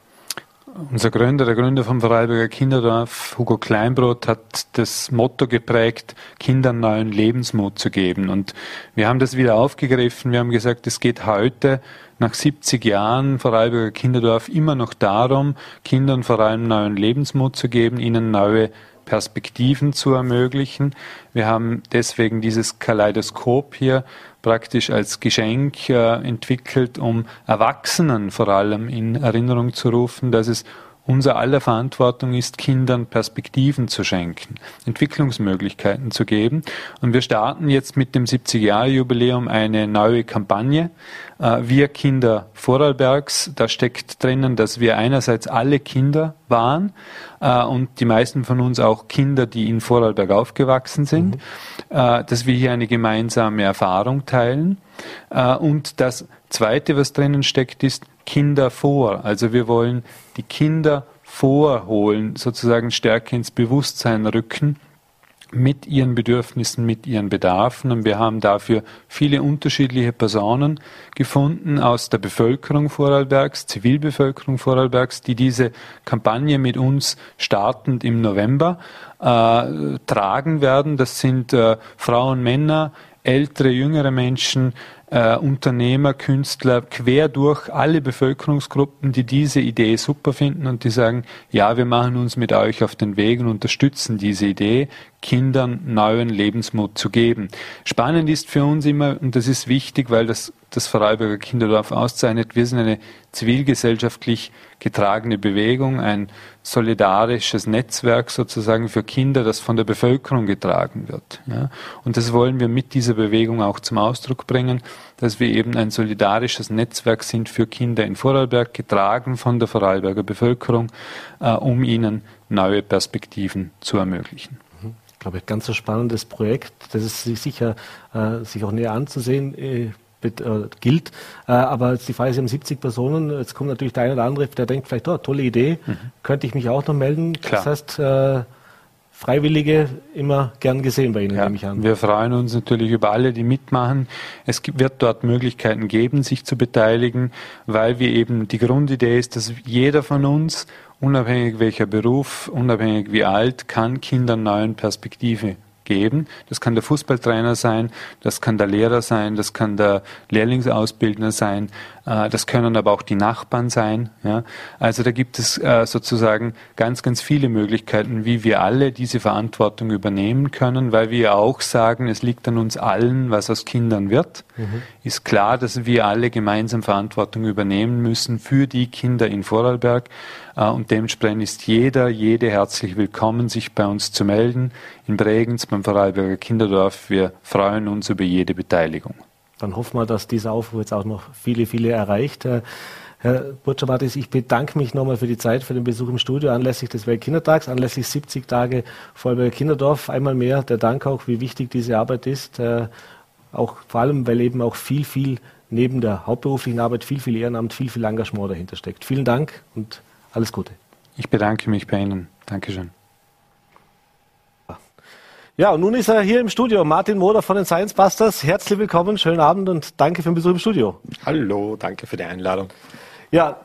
S6: Unser Gründer, der Gründer vom Vorarlberger Kinderdorf, Hugo Kleinbrot, hat das Motto geprägt, Kindern neuen Lebensmut zu geben. Und wir haben das wieder aufgegriffen. Wir haben gesagt, es geht heute nach 70 Jahren Vorarlberger Kinderdorf immer noch darum, Kindern vor allem neuen Lebensmut zu geben, ihnen neue Perspektiven zu ermöglichen. Wir haben deswegen dieses Kaleidoskop hier praktisch als Geschenk äh, entwickelt, um Erwachsenen vor allem in Erinnerung zu rufen, dass es unser aller Verantwortung ist, Kindern Perspektiven zu schenken, Entwicklungsmöglichkeiten zu geben. Und wir starten jetzt mit dem 70-Jahre-Jubiläum eine neue Kampagne. Äh, wir Kinder Vorarlbergs, da steckt drinnen, dass wir einerseits alle Kinder waren äh, und die meisten von uns auch Kinder, die in Vorarlberg aufgewachsen sind, mhm. Äh, dass wir hier eine gemeinsame Erfahrung teilen. Und das Zweite, was drinnen steckt, ist, Kinder vor. Also wir wollen die Kinder vorholen, sozusagen stärker ins Bewusstsein rücken mit ihren Bedürfnissen, mit ihren Bedarfen. Und wir haben dafür viele unterschiedliche Personen gefunden aus der Bevölkerung Vorarlbergs, Zivilbevölkerung Vorarlbergs, die diese Kampagne mit uns startend im November äh, tragen werden. Das sind äh, Frauen, Männer, ältere, jüngere Menschen, äh, Unternehmer, Künstler, quer durch alle Bevölkerungsgruppen, die diese Idee super finden und die sagen, ja, wir machen uns mit euch auf den Weg und unterstützen diese Idee, Kindern neuen Lebensmut zu geben. Spannend ist für uns immer, und das ist wichtig, weil das das Vorarlberger Kinderdorf auszeichnet, wir sind eine zivilgesellschaftlich getragene Bewegung, ein solidarisches Netzwerk sozusagen für Kinder, das von der Bevölkerung getragen wird. Ja. Und das wollen wir mit dieser Bewegung auch zum Ausdruck bringen, dass wir eben ein solidarisches Netzwerk sind für Kinder in Vorarlberg, getragen von der Vorarlberger Bevölkerung, äh, um ihnen neue Perspektiven zu ermöglichen.
S1: Mhm. Ich glaube, ein ganz spannendes Projekt, das ist sicher äh, sich auch näher anzusehen. Äh, gilt. Äh, aber die Frage ist, Sie haben 70 Personen, jetzt kommt natürlich der eine oder andere, der denkt vielleicht, oh, tolle Idee, mhm. könnte ich mich auch noch melden. Klar. Das heißt, äh, Freiwillige immer gern gesehen bei Ihnen, ja, nehme ich an.
S6: Wir freuen uns natürlich über alle, die mitmachen. Es wird dort Möglichkeiten geben, sich zu beteiligen, weil wir eben die Grundidee ist, dass jeder von uns, unabhängig welcher Beruf, unabhängig wie alt, kann Kindern neuen Perspektive geben. Das kann der Fußballtrainer sein, das kann der Lehrer sein, das kann der Lehrlingsausbildner sein, äh, das können aber auch die Nachbarn sein. Also da gibt es äh, sozusagen ganz, ganz viele Möglichkeiten, wie wir alle diese Verantwortung übernehmen können, weil wir auch sagen, es liegt an uns allen, was aus Kindern wird. Mhm. Ist klar, dass wir alle gemeinsam Verantwortung übernehmen müssen für die Kinder in Vorarlberg. Äh, und dementsprechend ist jeder, jede herzlich willkommen, sich bei uns zu melden. In Bregenz beim Vorarlberger Kinderdorf. Wir freuen uns über jede Beteiligung.
S1: Dann hoffen wir, dass dieser Aufruf jetzt auch noch viele, viele erreicht. Herr Burtschabatis, ich bedanke mich nochmal für die Zeit, für den Besuch im Studio anlässlich des Weltkindertags, anlässlich 70 Tage Vorarlberger Kinderdorf. Einmal mehr der Dank auch, wie wichtig diese Arbeit ist. Äh, auch vor allem, weil eben auch viel, viel neben der hauptberuflichen Arbeit viel, viel Ehrenamt, viel, viel Engagement dahinter steckt. Vielen Dank und alles Gute.
S6: Ich bedanke mich bei Ihnen. Dankeschön.
S1: Ja, und nun ist er hier im Studio, Martin Moder von den Science Busters. Herzlich willkommen, schönen Abend und danke für den Besuch im Studio.
S7: Hallo, danke für die Einladung.
S1: Ja,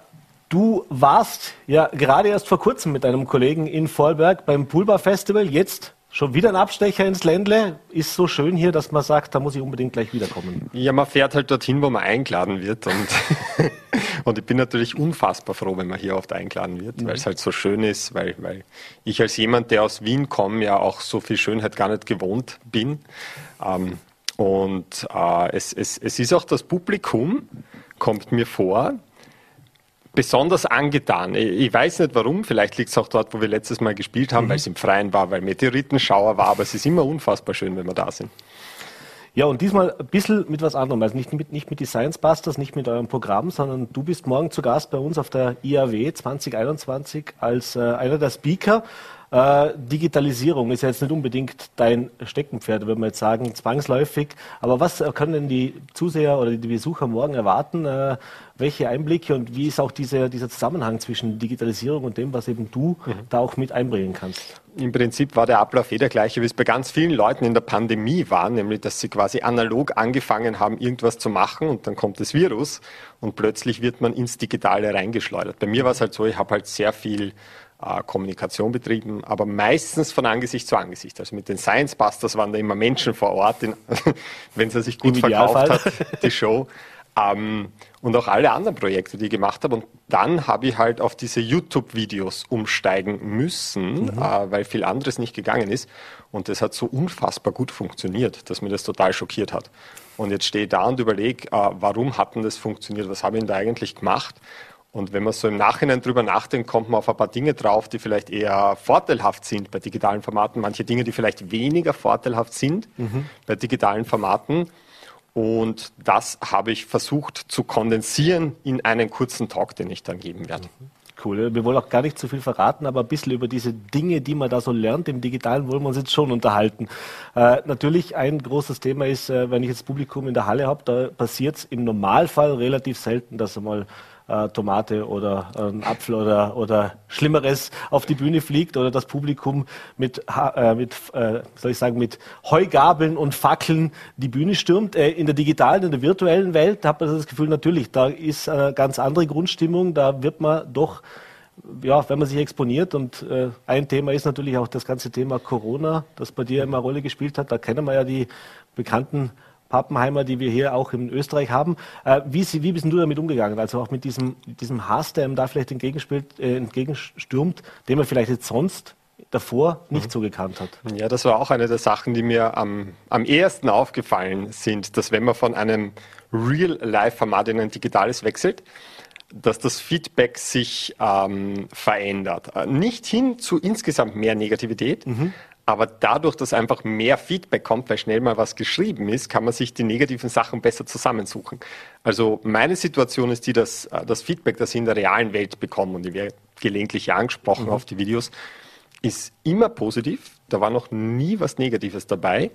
S1: du warst ja gerade erst vor kurzem mit einem Kollegen in Vorarlberg beim Poolbar Festival. Jetzt Schon wieder ein Abstecher ins Ländle. Ist so schön hier, dass man sagt, da muss ich unbedingt gleich wiederkommen.
S7: Ja, man fährt halt dorthin, wo man eingeladen wird. Und, *laughs* und ich bin natürlich unfassbar froh, wenn man hier oft eingeladen wird, mhm. weil es halt so schön ist, weil, weil ich als jemand, der aus Wien komme, ja auch so viel Schönheit gar nicht gewohnt bin. Ähm, und äh, es, es, es ist auch das Publikum, kommt mir vor, besonders angetan. Ich weiß nicht warum, vielleicht liegt es auch dort, wo wir letztes Mal gespielt haben, mhm. weil es im Freien war, weil Meteoritenschauer war, aber es ist immer unfassbar schön, wenn wir da sind.
S1: Ja, und diesmal ein bisschen mit was anderem. Also nicht mit, nicht mit die Science Busters, nicht mit eurem Programm, sondern du bist morgen zu Gast bei uns auf der IAW 2021 als äh, einer der Speaker. Äh, Digitalisierung ist ja jetzt nicht unbedingt dein Steckenpferd, würde man jetzt sagen, zwangsläufig. Aber was können denn die Zuseher oder die Besucher morgen erwarten? Äh, welche Einblicke und wie ist auch diese, dieser Zusammenhang zwischen Digitalisierung und dem, was eben du mhm. da auch mit einbringen kannst?
S7: Im Prinzip war der Ablauf eh der gleiche, wie es bei ganz vielen Leuten in der Pandemie war, nämlich dass sie quasi analog angefangen haben, irgendwas zu machen und dann kommt das Virus und plötzlich wird man ins Digitale reingeschleudert. Bei mir war es halt so, ich habe halt sehr viel Kommunikation betrieben, aber meistens von Angesicht zu Angesicht. Also mit den Science Busters waren da immer Menschen vor Ort, *laughs* wenn sie sich gut verkauft hat, die Show. Ähm, und auch alle anderen Projekte, die ich gemacht habe. Und dann habe ich halt auf diese YouTube-Videos umsteigen müssen, mhm. äh, weil viel anderes nicht gegangen ist. Und das hat so unfassbar gut funktioniert, dass mir das total schockiert hat. Und jetzt stehe ich da und überlege, äh, warum hat denn das funktioniert? Was habe ich denn da eigentlich gemacht? Und wenn man so im Nachhinein drüber nachdenkt, kommt man auf ein paar Dinge drauf, die vielleicht eher vorteilhaft sind bei digitalen Formaten, manche Dinge, die vielleicht weniger vorteilhaft sind mhm. bei digitalen Formaten. Und das habe ich versucht zu kondensieren in einen kurzen Talk, den ich dann geben werde.
S1: Cool. Wir wollen auch gar nicht zu viel verraten, aber ein bisschen über diese Dinge, die man da so lernt im Digitalen, wollen wir uns jetzt schon unterhalten. Äh, natürlich ein großes Thema ist, äh, wenn ich jetzt Publikum in der Halle habe, da passiert es im Normalfall relativ selten, dass einmal äh, Tomate oder äh, Apfel oder, oder Schlimmeres auf die Bühne fliegt oder das Publikum mit, äh, mit äh, soll ich sagen, mit Heugabeln und Fackeln die Bühne stürmt. Äh, in der digitalen, in der virtuellen Welt hat man das Gefühl, natürlich, da ist eine ganz andere Grundstimmung, da wird man doch ja, wenn man sich exponiert und äh, ein Thema ist natürlich auch das ganze Thema Corona, das bei dir immer eine Rolle gespielt hat. Da kennen wir ja die bekannten Pappenheimer, die wir hier auch in Österreich haben. Äh, wie, wie bist du damit umgegangen? Also auch mit diesem, diesem Hass, der ihm da vielleicht äh, entgegenstürmt, den man vielleicht jetzt sonst davor nicht mhm. so gekannt hat.
S7: Ja, das war auch eine der Sachen, die mir am, am ehesten aufgefallen sind, dass wenn man von einem Real-Life-Format in ein digitales wechselt, dass das Feedback sich ähm, verändert. Äh, nicht hin zu insgesamt mehr Negativität, mhm. Aber dadurch, dass einfach mehr Feedback kommt, weil schnell mal was geschrieben ist, kann man sich die negativen Sachen besser zusammensuchen. Also meine Situation ist die, dass äh, das Feedback, das ich in der realen Welt bekomme, und ich werde gelegentlich angesprochen mhm. auf die Videos, ist immer positiv. Da war noch nie was Negatives dabei.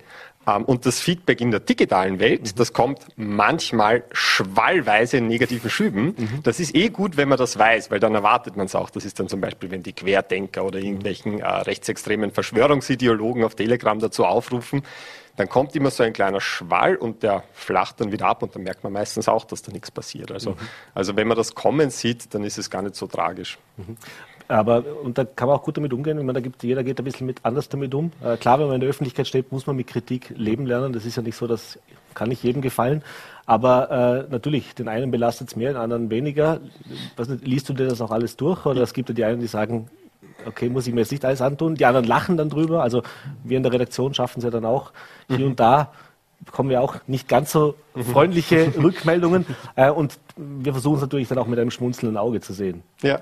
S7: Ähm, und das Feedback in der digitalen Welt, mhm. das kommt manchmal schwallweise in negativen Schüben. Mhm. Das ist eh gut, wenn man das weiß, weil dann erwartet man es auch. Das ist dann zum Beispiel, wenn die Querdenker oder irgendwelchen äh, rechtsextremen Verschwörungsideologen auf Telegram dazu aufrufen, dann kommt immer so ein kleiner Schwall und der flacht dann wieder ab und dann merkt man meistens auch, dass da nichts passiert. Also, mhm. also wenn man das kommen sieht, dann ist es gar nicht so tragisch.
S1: Aber, und da kann man auch gut damit umgehen. Ich meine, da gibt, jeder geht ein bisschen mit anders damit um. Äh, klar, wenn man in der Öffentlichkeit steht, muss man mit Kritik leben lernen. Das ist ja nicht so, das kann nicht jedem gefallen. Aber äh, natürlich, den einen belastet es mehr, den anderen weniger. Nicht, liest du dir das auch alles durch? Oder es gibt ja die einen, die sagen, okay, muss ich mir jetzt nicht alles antun. Die anderen lachen dann drüber. Also wir in der Redaktion schaffen es ja dann auch hier mhm. und da bekommen wir auch nicht ganz so mhm. freundliche Rückmeldungen. Äh, und wir versuchen es natürlich dann auch mit einem schmunzelnden Auge zu sehen.
S7: Ja,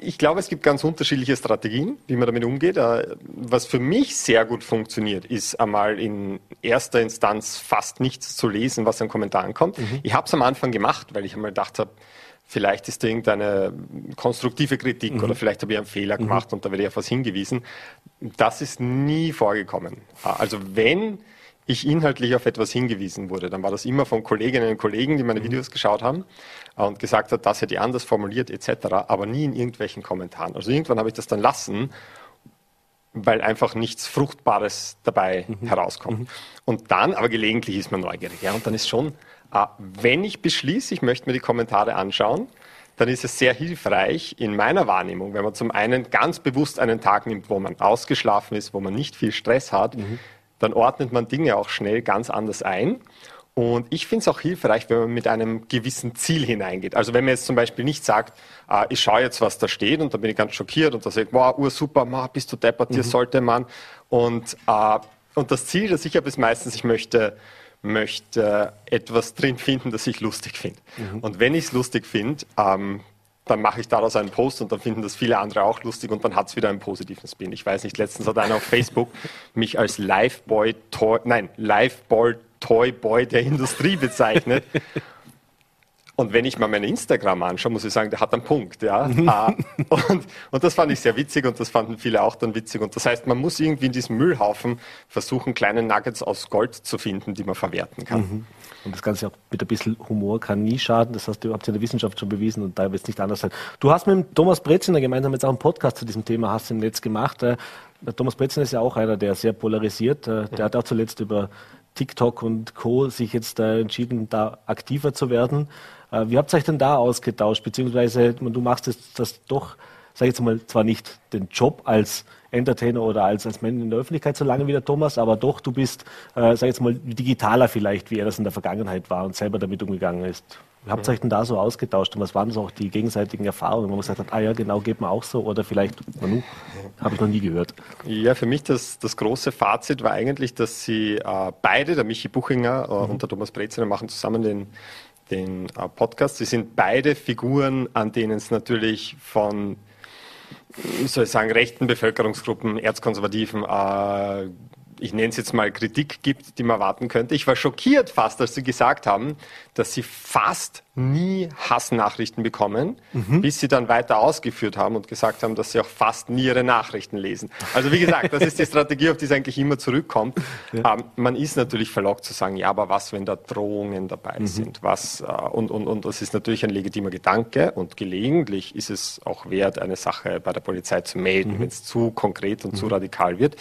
S7: ich glaube, es gibt ganz unterschiedliche Strategien, wie man damit umgeht. Äh, was für mich sehr gut funktioniert, ist einmal in erster Instanz fast nichts zu lesen, was an Kommentaren kommt. Mhm. Ich habe es am Anfang gemacht, weil ich einmal gedacht habe, vielleicht ist da irgendeine konstruktive Kritik mhm. oder vielleicht habe ich einen Fehler mhm. gemacht mhm. und da werde ich auf was hingewiesen. Das ist nie vorgekommen. Äh, also wenn ich inhaltlich auf etwas hingewiesen wurde, dann war das immer von Kolleginnen und Kollegen, die meine mhm. Videos geschaut haben und gesagt hat, das hätte ich anders formuliert etc., aber nie in irgendwelchen Kommentaren. Also irgendwann habe ich das dann lassen, weil einfach nichts Fruchtbares dabei mhm. herauskommt. Mhm. Und dann, aber gelegentlich ist man neugierig, ja, und dann ist schon, äh, wenn ich beschließe, ich möchte mir die Kommentare anschauen, dann ist es sehr hilfreich in meiner Wahrnehmung, wenn man zum einen ganz bewusst einen Tag nimmt, wo man ausgeschlafen ist, wo man nicht viel Stress hat, mhm. dann ordnet man Dinge auch schnell ganz anders ein. Und ich finde es auch hilfreich, wenn man mit einem gewissen Ziel hineingeht. Also wenn man jetzt zum Beispiel nicht sagt, äh, ich schaue jetzt, was da steht und dann bin ich ganz schockiert und da sagt, wow, ursuper, ma, bist du deppert, mhm. dir sollte man. Und, äh, und das Ziel, das ich habe, ist meistens, ich möchte, möchte etwas drin finden, das ich lustig finde. Mhm. Und wenn ich es lustig finde, ähm, dann mache ich daraus einen Post und dann finden das viele andere auch lustig und dann hat es wieder einen positiven Spin. Ich weiß nicht, letztens hat einer auf Facebook mich als Liveboy, nein, Liveball Toy Boy der Industrie bezeichnet. Und wenn ich mal mein Instagram anschaue, muss ich sagen, der hat einen Punkt. Ja? Ah, *laughs* und, und das fand ich sehr witzig und das fanden viele auch dann witzig. Und das heißt, man muss irgendwie in diesem Müllhaufen versuchen, kleine Nuggets aus Gold zu finden, die man verwerten kann. Mhm.
S1: Und das Ganze auch mit ein bisschen Humor kann nie schaden. Das hast du habt in der Wissenschaft schon bewiesen und da wird es nicht anders sein. Du hast mit Thomas Breziner gemeinsam jetzt auch einen Podcast zu diesem Thema hast im Netz gemacht. Äh, Thomas Breziner ist ja auch einer, der sehr polarisiert. Äh, der hat auch zuletzt über TikTok und Co. sich jetzt äh, entschieden, da aktiver zu werden. Äh, wie habt ihr euch denn da ausgetauscht? Beziehungsweise du machst das, das doch sage ich jetzt mal, zwar nicht den Job als Entertainer oder als, als Mensch in der Öffentlichkeit so lange wie der Thomas, aber doch, du bist, äh, sag jetzt mal, digitaler vielleicht, wie er das in der Vergangenheit war und selber damit umgegangen ist. Wie habt ihr euch denn da so ausgetauscht und was waren so auch die gegenseitigen Erfahrungen, wo man gesagt hat, ah ja, genau, geht mir auch so oder vielleicht, Manu, habe ich noch nie gehört.
S7: Ja, für mich das, das große Fazit war eigentlich, dass sie äh, beide, der Michi Buchinger äh, mhm. und der Thomas Breziner, machen zusammen den, den äh, Podcast. Sie sind beide Figuren, an denen es natürlich von soll ich sagen, rechten Bevölkerungsgruppen, Erzkonservativen, äh, ich nenne es jetzt mal Kritik gibt, die man erwarten könnte. Ich war schockiert fast, als sie gesagt haben, dass sie fast nie Hassnachrichten bekommen, mhm. bis sie dann weiter ausgeführt haben und gesagt haben, dass sie auch fast nie ihre Nachrichten lesen. Also wie gesagt, das ist die Strategie, auf die es eigentlich immer zurückkommt. Ja. Ähm, man ist natürlich verlockt zu sagen, ja, aber was, wenn da Drohungen dabei mhm. sind? Was, äh, und, und, und das ist natürlich ein legitimer Gedanke und gelegentlich ist es auch wert, eine Sache bei der Polizei zu melden, mhm. wenn es zu konkret und zu mhm. radikal wird.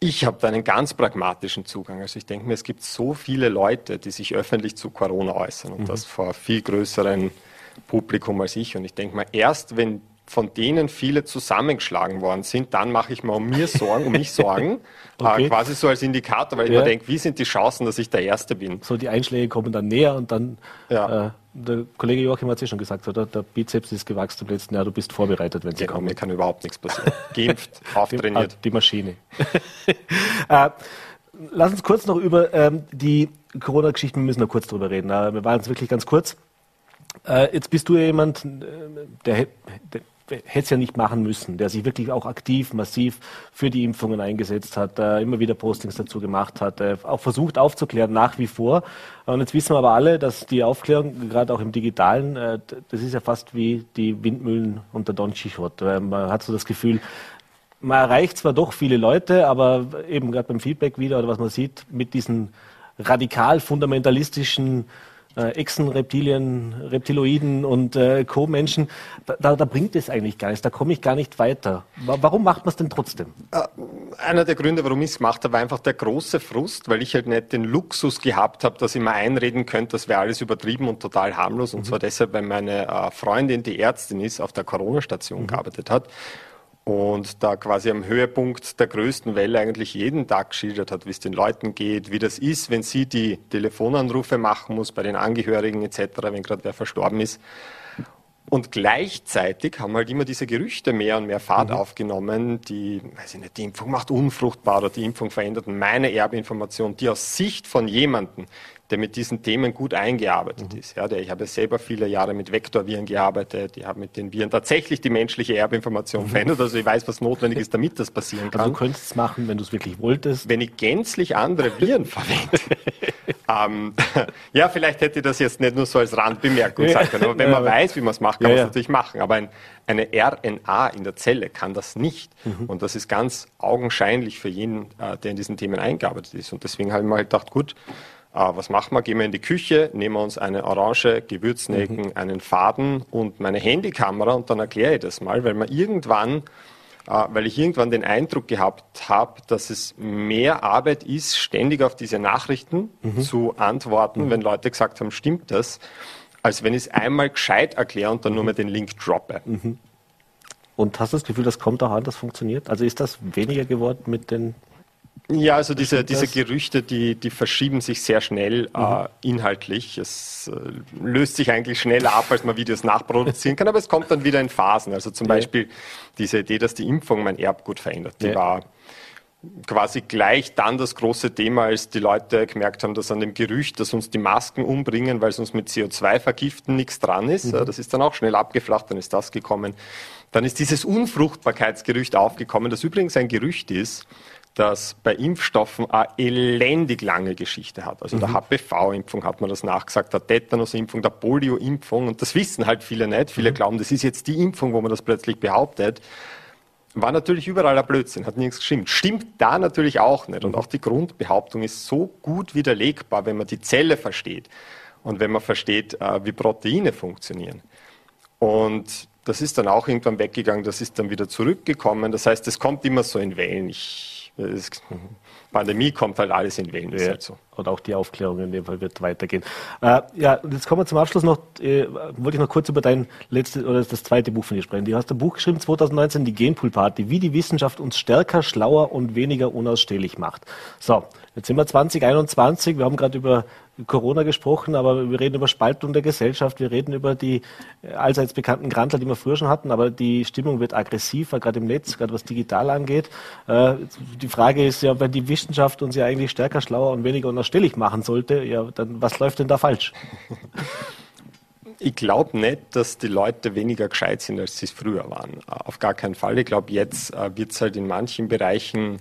S7: Ich habe da einen ganz pragmatischen Zugang. Also ich denke mir, es gibt so viele Leute, die sich öffentlich zu Corona äußern und mhm. das vor viel größeren Publikum als ich. Und ich denke mal, erst wenn von denen viele zusammengeschlagen worden sind, dann mache ich mal um mir Sorgen, um mich Sorgen, *laughs* äh, okay. äh, quasi so als Indikator, weil ich mir denke, wie sind die Chancen, dass ich der Erste bin?
S1: So die Einschläge kommen dann näher und dann, ja. äh, der Kollege Joachim hat es ja schon gesagt, oder? der Bizeps ist gewachsen im letzten Jahr, du bist vorbereitet, wenn sie genau, kommen.
S7: Mir kann überhaupt nichts passieren. *laughs* Geimpft, auftrainiert.
S1: Die, die Maschine. *laughs* äh, lass uns kurz noch über ähm, die Corona-Geschichten, wir müssen noch kurz drüber reden. Äh, wir waren jetzt wirklich ganz kurz. Äh, jetzt bist du ja jemand, äh, der, der hätte es ja nicht machen müssen, der sich wirklich auch aktiv, massiv für die Impfungen eingesetzt hat, äh, immer wieder Postings dazu gemacht hat, äh, auch versucht aufzuklären, nach wie vor. Und jetzt wissen wir aber alle, dass die Aufklärung, gerade auch im Digitalen, äh, das ist ja fast wie die Windmühlen unter Don Quixote. Äh, man hat so das Gefühl, man erreicht zwar doch viele Leute, aber eben gerade beim Feedback wieder oder was man sieht, mit diesen radikal fundamentalistischen äh, Echsen, Reptilien, Reptiloiden und äh, Co-Menschen, da, da, bringt es eigentlich gar nichts, da komme ich gar nicht weiter. Warum macht man es denn trotzdem? Äh,
S7: einer der Gründe, warum ich es gemacht habe, war einfach der große Frust, weil ich halt nicht den Luxus gehabt habe, dass ich mir einreden könnte, das wäre alles übertrieben und total harmlos. Und mhm. zwar deshalb, weil meine äh, Freundin, die Ärztin ist, auf der Corona-Station mhm. gearbeitet hat und da quasi am Höhepunkt der größten Welle eigentlich jeden Tag geschildert hat, wie es den Leuten geht, wie das ist, wenn sie die Telefonanrufe machen muss bei den Angehörigen etc., wenn gerade wer verstorben ist. Und gleichzeitig haben halt immer diese Gerüchte mehr und mehr Fahrt mhm. aufgenommen, die, weiß ich nicht, die Impfung macht unfruchtbar oder die Impfung verändert meine Erbinformation, die aus Sicht von jemandem, der mit diesen Themen gut eingearbeitet mhm. ist. Ja, der, ich habe selber viele Jahre mit Vektorviren gearbeitet, ich habe mit den Viren tatsächlich die menschliche Erbinformation mhm. verändert, also ich weiß, was notwendig ist, damit das passieren kann. Also
S1: du könntest es machen, wenn du es wirklich wolltest.
S7: Wenn ich gänzlich andere Viren *laughs* verwende. ähm, *laughs* ja, vielleicht hätte ich das jetzt nicht nur so als Randbemerkung sagen können, aber wenn man weiß, wie man es macht, kann ja, man es natürlich machen. Aber ein, eine RNA in der Zelle kann das nicht. Mhm. Und das ist ganz augenscheinlich für jeden, äh, der in diesen Themen eingearbeitet ist. Und deswegen habe ich mir halt gedacht, gut, was machen wir? Gehen wir in die Küche, nehmen wir uns eine Orange, Gewürznelken, mhm. einen Faden und meine Handykamera und dann erkläre ich das mal, weil man irgendwann äh, weil ich irgendwann den Eindruck gehabt habe, dass es mehr Arbeit ist, ständig auf diese Nachrichten mhm. zu antworten, mhm. wenn Leute gesagt haben, stimmt das, als wenn ich es einmal gescheit erkläre und dann nur mhm. mal den Link droppe. Mhm.
S1: Und hast du das Gefühl, das kommt auch an, das funktioniert? Also ist das weniger geworden mit den
S7: ja, also diese, diese Gerüchte, die, die verschieben sich sehr schnell äh, mhm. äh, inhaltlich. Es äh, löst sich eigentlich schneller ab, als man Videos nachproduzieren kann, aber es kommt dann wieder in Phasen. Also zum ja. Beispiel diese Idee, dass die Impfung mein Erbgut verändert, die ja. war quasi gleich dann das große Thema, als die Leute gemerkt haben, dass an dem Gerücht, dass uns die Masken umbringen, weil es uns mit CO2 vergiften, nichts dran ist. Mhm. Das ist dann auch schnell abgeflacht, dann ist das gekommen. Dann ist dieses Unfruchtbarkeitsgerücht aufgekommen, das übrigens ein Gerücht ist, das bei Impfstoffen eine elendig lange Geschichte hat. Also mhm. der HPV-Impfung hat man das nachgesagt, der Tetanus-Impfung, der Polio-Impfung. Und das wissen halt viele nicht. Viele mhm. glauben, das ist jetzt die Impfung, wo man das plötzlich behauptet. War natürlich überall ein Blödsinn, hat nichts gestimmt. Stimmt da natürlich auch nicht. Und auch die Grundbehauptung ist so gut widerlegbar, wenn man die Zelle versteht und wenn man versteht, äh, wie Proteine funktionieren. Und das ist dann auch irgendwann weggegangen, das ist dann wieder zurückgekommen. Das heißt, es kommt immer so in Wellen. Ich Pandemie kommt halt alles in Wellen. Ja. Halt
S1: so. Und auch die Aufklärung in dem Fall wird weitergehen. Äh, ja, jetzt kommen wir zum Abschluss noch, äh, wollte ich noch kurz über dein letztes oder das zweite Buch von dir sprechen. Du hast ein Buch geschrieben, 2019, die Genpool Party, wie die Wissenschaft uns stärker, schlauer und weniger unausstehlich macht. So, Jetzt sind wir 2021, wir haben gerade über Corona gesprochen, aber wir reden über Spaltung der Gesellschaft, wir reden über die allseits bekannten Grantler, die wir früher schon hatten, aber die Stimmung wird aggressiver, gerade im Netz, gerade was digital angeht. Äh, die Frage ist ja, wenn die Wissenschaft uns ja eigentlich stärker, schlauer und weniger unausstehlich machen sollte, ja, dann was läuft denn da falsch?
S7: Ich glaube nicht, dass die Leute weniger gescheit sind, als sie es früher waren. Auf gar keinen Fall. Ich glaube, jetzt äh, wird es halt in manchen Bereichen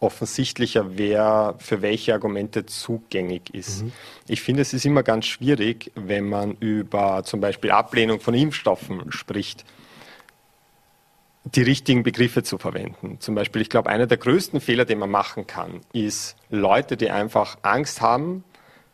S7: offensichtlicher, wer für welche Argumente zugängig ist. Mhm. Ich finde, es ist immer ganz schwierig, wenn man über zum Beispiel Ablehnung von Impfstoffen spricht, die richtigen Begriffe zu verwenden. Zum Beispiel, ich glaube, einer der größten Fehler, den man machen kann, ist Leute, die einfach Angst haben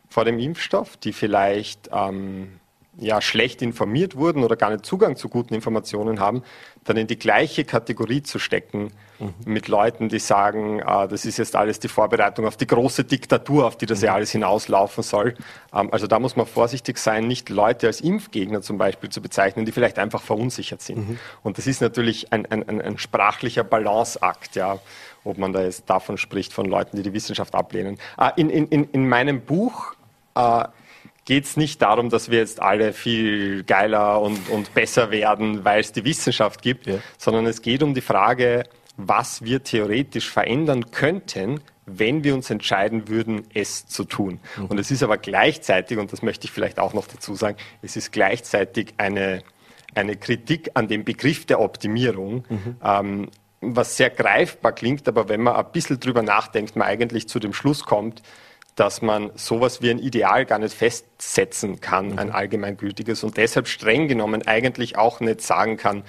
S7: vor dem Impfstoff, die vielleicht ähm, ja, schlecht informiert wurden oder gar nicht Zugang zu guten Informationen haben, dann in die gleiche Kategorie zu stecken mhm. mit Leuten, die sagen, äh, das ist jetzt alles die Vorbereitung auf die große Diktatur, auf die das mhm. ja alles hinauslaufen soll. Ähm, also da muss man vorsichtig sein, nicht Leute als Impfgegner zum Beispiel zu bezeichnen, die vielleicht einfach verunsichert sind. Mhm. Und das ist natürlich ein, ein, ein, ein sprachlicher Balanceakt, ja ob man da jetzt davon spricht, von Leuten, die die Wissenschaft ablehnen. Äh, in, in, in meinem Buch äh, geht es nicht darum, dass wir jetzt alle viel geiler und, und besser werden, weil es die Wissenschaft gibt, ja. sondern es geht um die Frage, was wir theoretisch verändern könnten, wenn wir uns entscheiden würden, es zu tun. Mhm. Und es ist aber gleichzeitig, und das möchte ich vielleicht auch noch dazu sagen, es ist gleichzeitig eine, eine Kritik an dem Begriff der Optimierung, mhm. ähm, was sehr greifbar klingt, aber wenn man ein bisschen drüber nachdenkt, man eigentlich zu dem Schluss kommt, dass man sowas wie ein Ideal gar nicht festsetzen kann, ein mhm. allgemeingültiges und deshalb streng genommen eigentlich auch nicht sagen kann,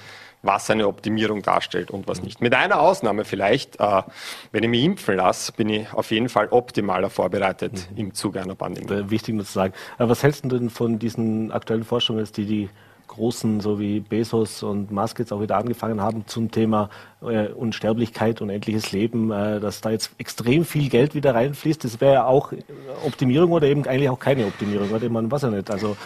S7: was eine Optimierung darstellt und was mhm. nicht. Mit einer Ausnahme vielleicht, äh, wenn ich mich impfen lasse, bin ich auf jeden Fall optimaler vorbereitet mhm. im Zuge einer Pandemie.
S1: Wichtig nur zu sagen. Aber was hältst du denn von diesen aktuellen Forschungen, die die Großen, so wie Bezos und Musk jetzt auch wieder angefangen haben zum Thema äh, Unsterblichkeit, unendliches Leben, äh, dass da jetzt extrem viel Geld wieder reinfließt. Das wäre ja auch Optimierung oder eben eigentlich auch keine Optimierung, oder man weiß ja nicht. Also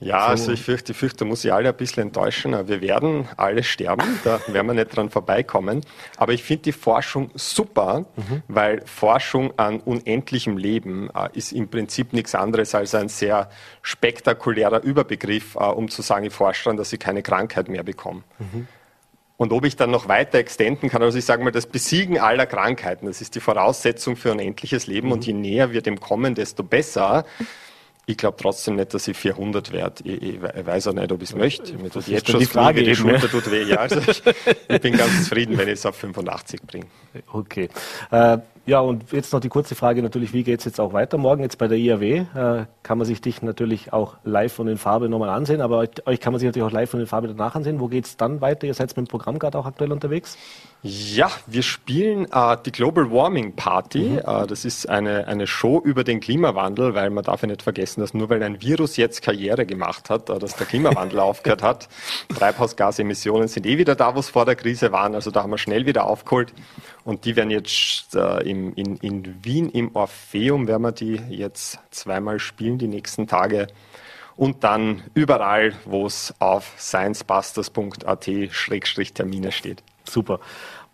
S7: ja, so. also ich fürchte, ich fürchte, muss ich alle ein bisschen enttäuschen. Wir werden alle sterben, da *laughs* werden wir nicht dran vorbeikommen. Aber ich finde die Forschung super, mhm. weil Forschung an unendlichem Leben äh, ist im Prinzip nichts anderes als ein sehr spektakulärer Überbegriff, äh, um zu sagen, ich forsche daran, dass ich keine Krankheit mehr bekomme. Mhm. Und ob ich dann noch weiter extenden kann, also ich sage mal, das Besiegen aller Krankheiten, das ist die Voraussetzung für unendliches Leben. Mhm. Und je näher wir dem kommen, desto besser. Ich glaube trotzdem nicht, dass ich 400 werde. Ich, ich, weiß auch nicht, ob ich es möchte. Mir tut jetzt schon die Frage, die Schulter tut weh. Ja, also ich, ich, bin ganz *laughs* zufrieden, wenn ich es auf 85 bringe.
S1: Okay. Äh, ja, und jetzt noch die kurze Frage natürlich, wie geht es jetzt auch weiter? Morgen jetzt bei der IAW äh, kann man sich dich natürlich auch live und in Farbe nochmal ansehen, aber euch, euch, kann man sich natürlich auch live und in Farbe danach ansehen. Wo geht es dann weiter? Ihr seid mit dem Programm gerade auch aktuell unterwegs?
S7: Ja, wir spielen äh, die Global Warming Party. Mhm. Äh, das ist eine, eine Show über den Klimawandel, weil man darf ja nicht vergessen, dass nur weil ein Virus jetzt Karriere gemacht hat, äh, dass der Klimawandel *laughs* aufgehört hat. Treibhausgasemissionen sind eh wieder da, wo es vor der Krise waren. Also da haben wir schnell wieder aufgeholt. Und die werden jetzt äh, im, in, in Wien im Orpheum, werden wir die jetzt zweimal spielen, die nächsten Tage. Und dann überall, wo es auf sciencebusters.at-termine steht.
S1: Super.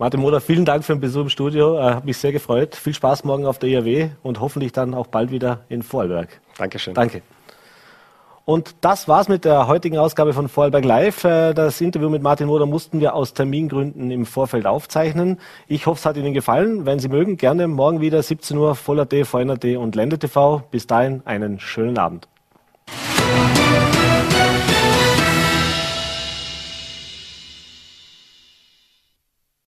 S1: Martin Moder, vielen Dank für den Besuch im Studio. Äh, hat mich sehr gefreut. Viel Spaß morgen auf der IAW und hoffentlich dann auch bald wieder in Vorarlberg.
S7: Dankeschön.
S1: Danke. Und das war's mit der heutigen Ausgabe von Vorarlberg Live. Äh, das Interview mit Martin Moder mussten wir aus Termingründen im Vorfeld aufzeichnen. Ich hoffe, es hat Ihnen gefallen. Wenn Sie mögen, gerne morgen wieder 17 Uhr Voller D, VNRD und Länder TV. Bis dahin einen schönen Abend.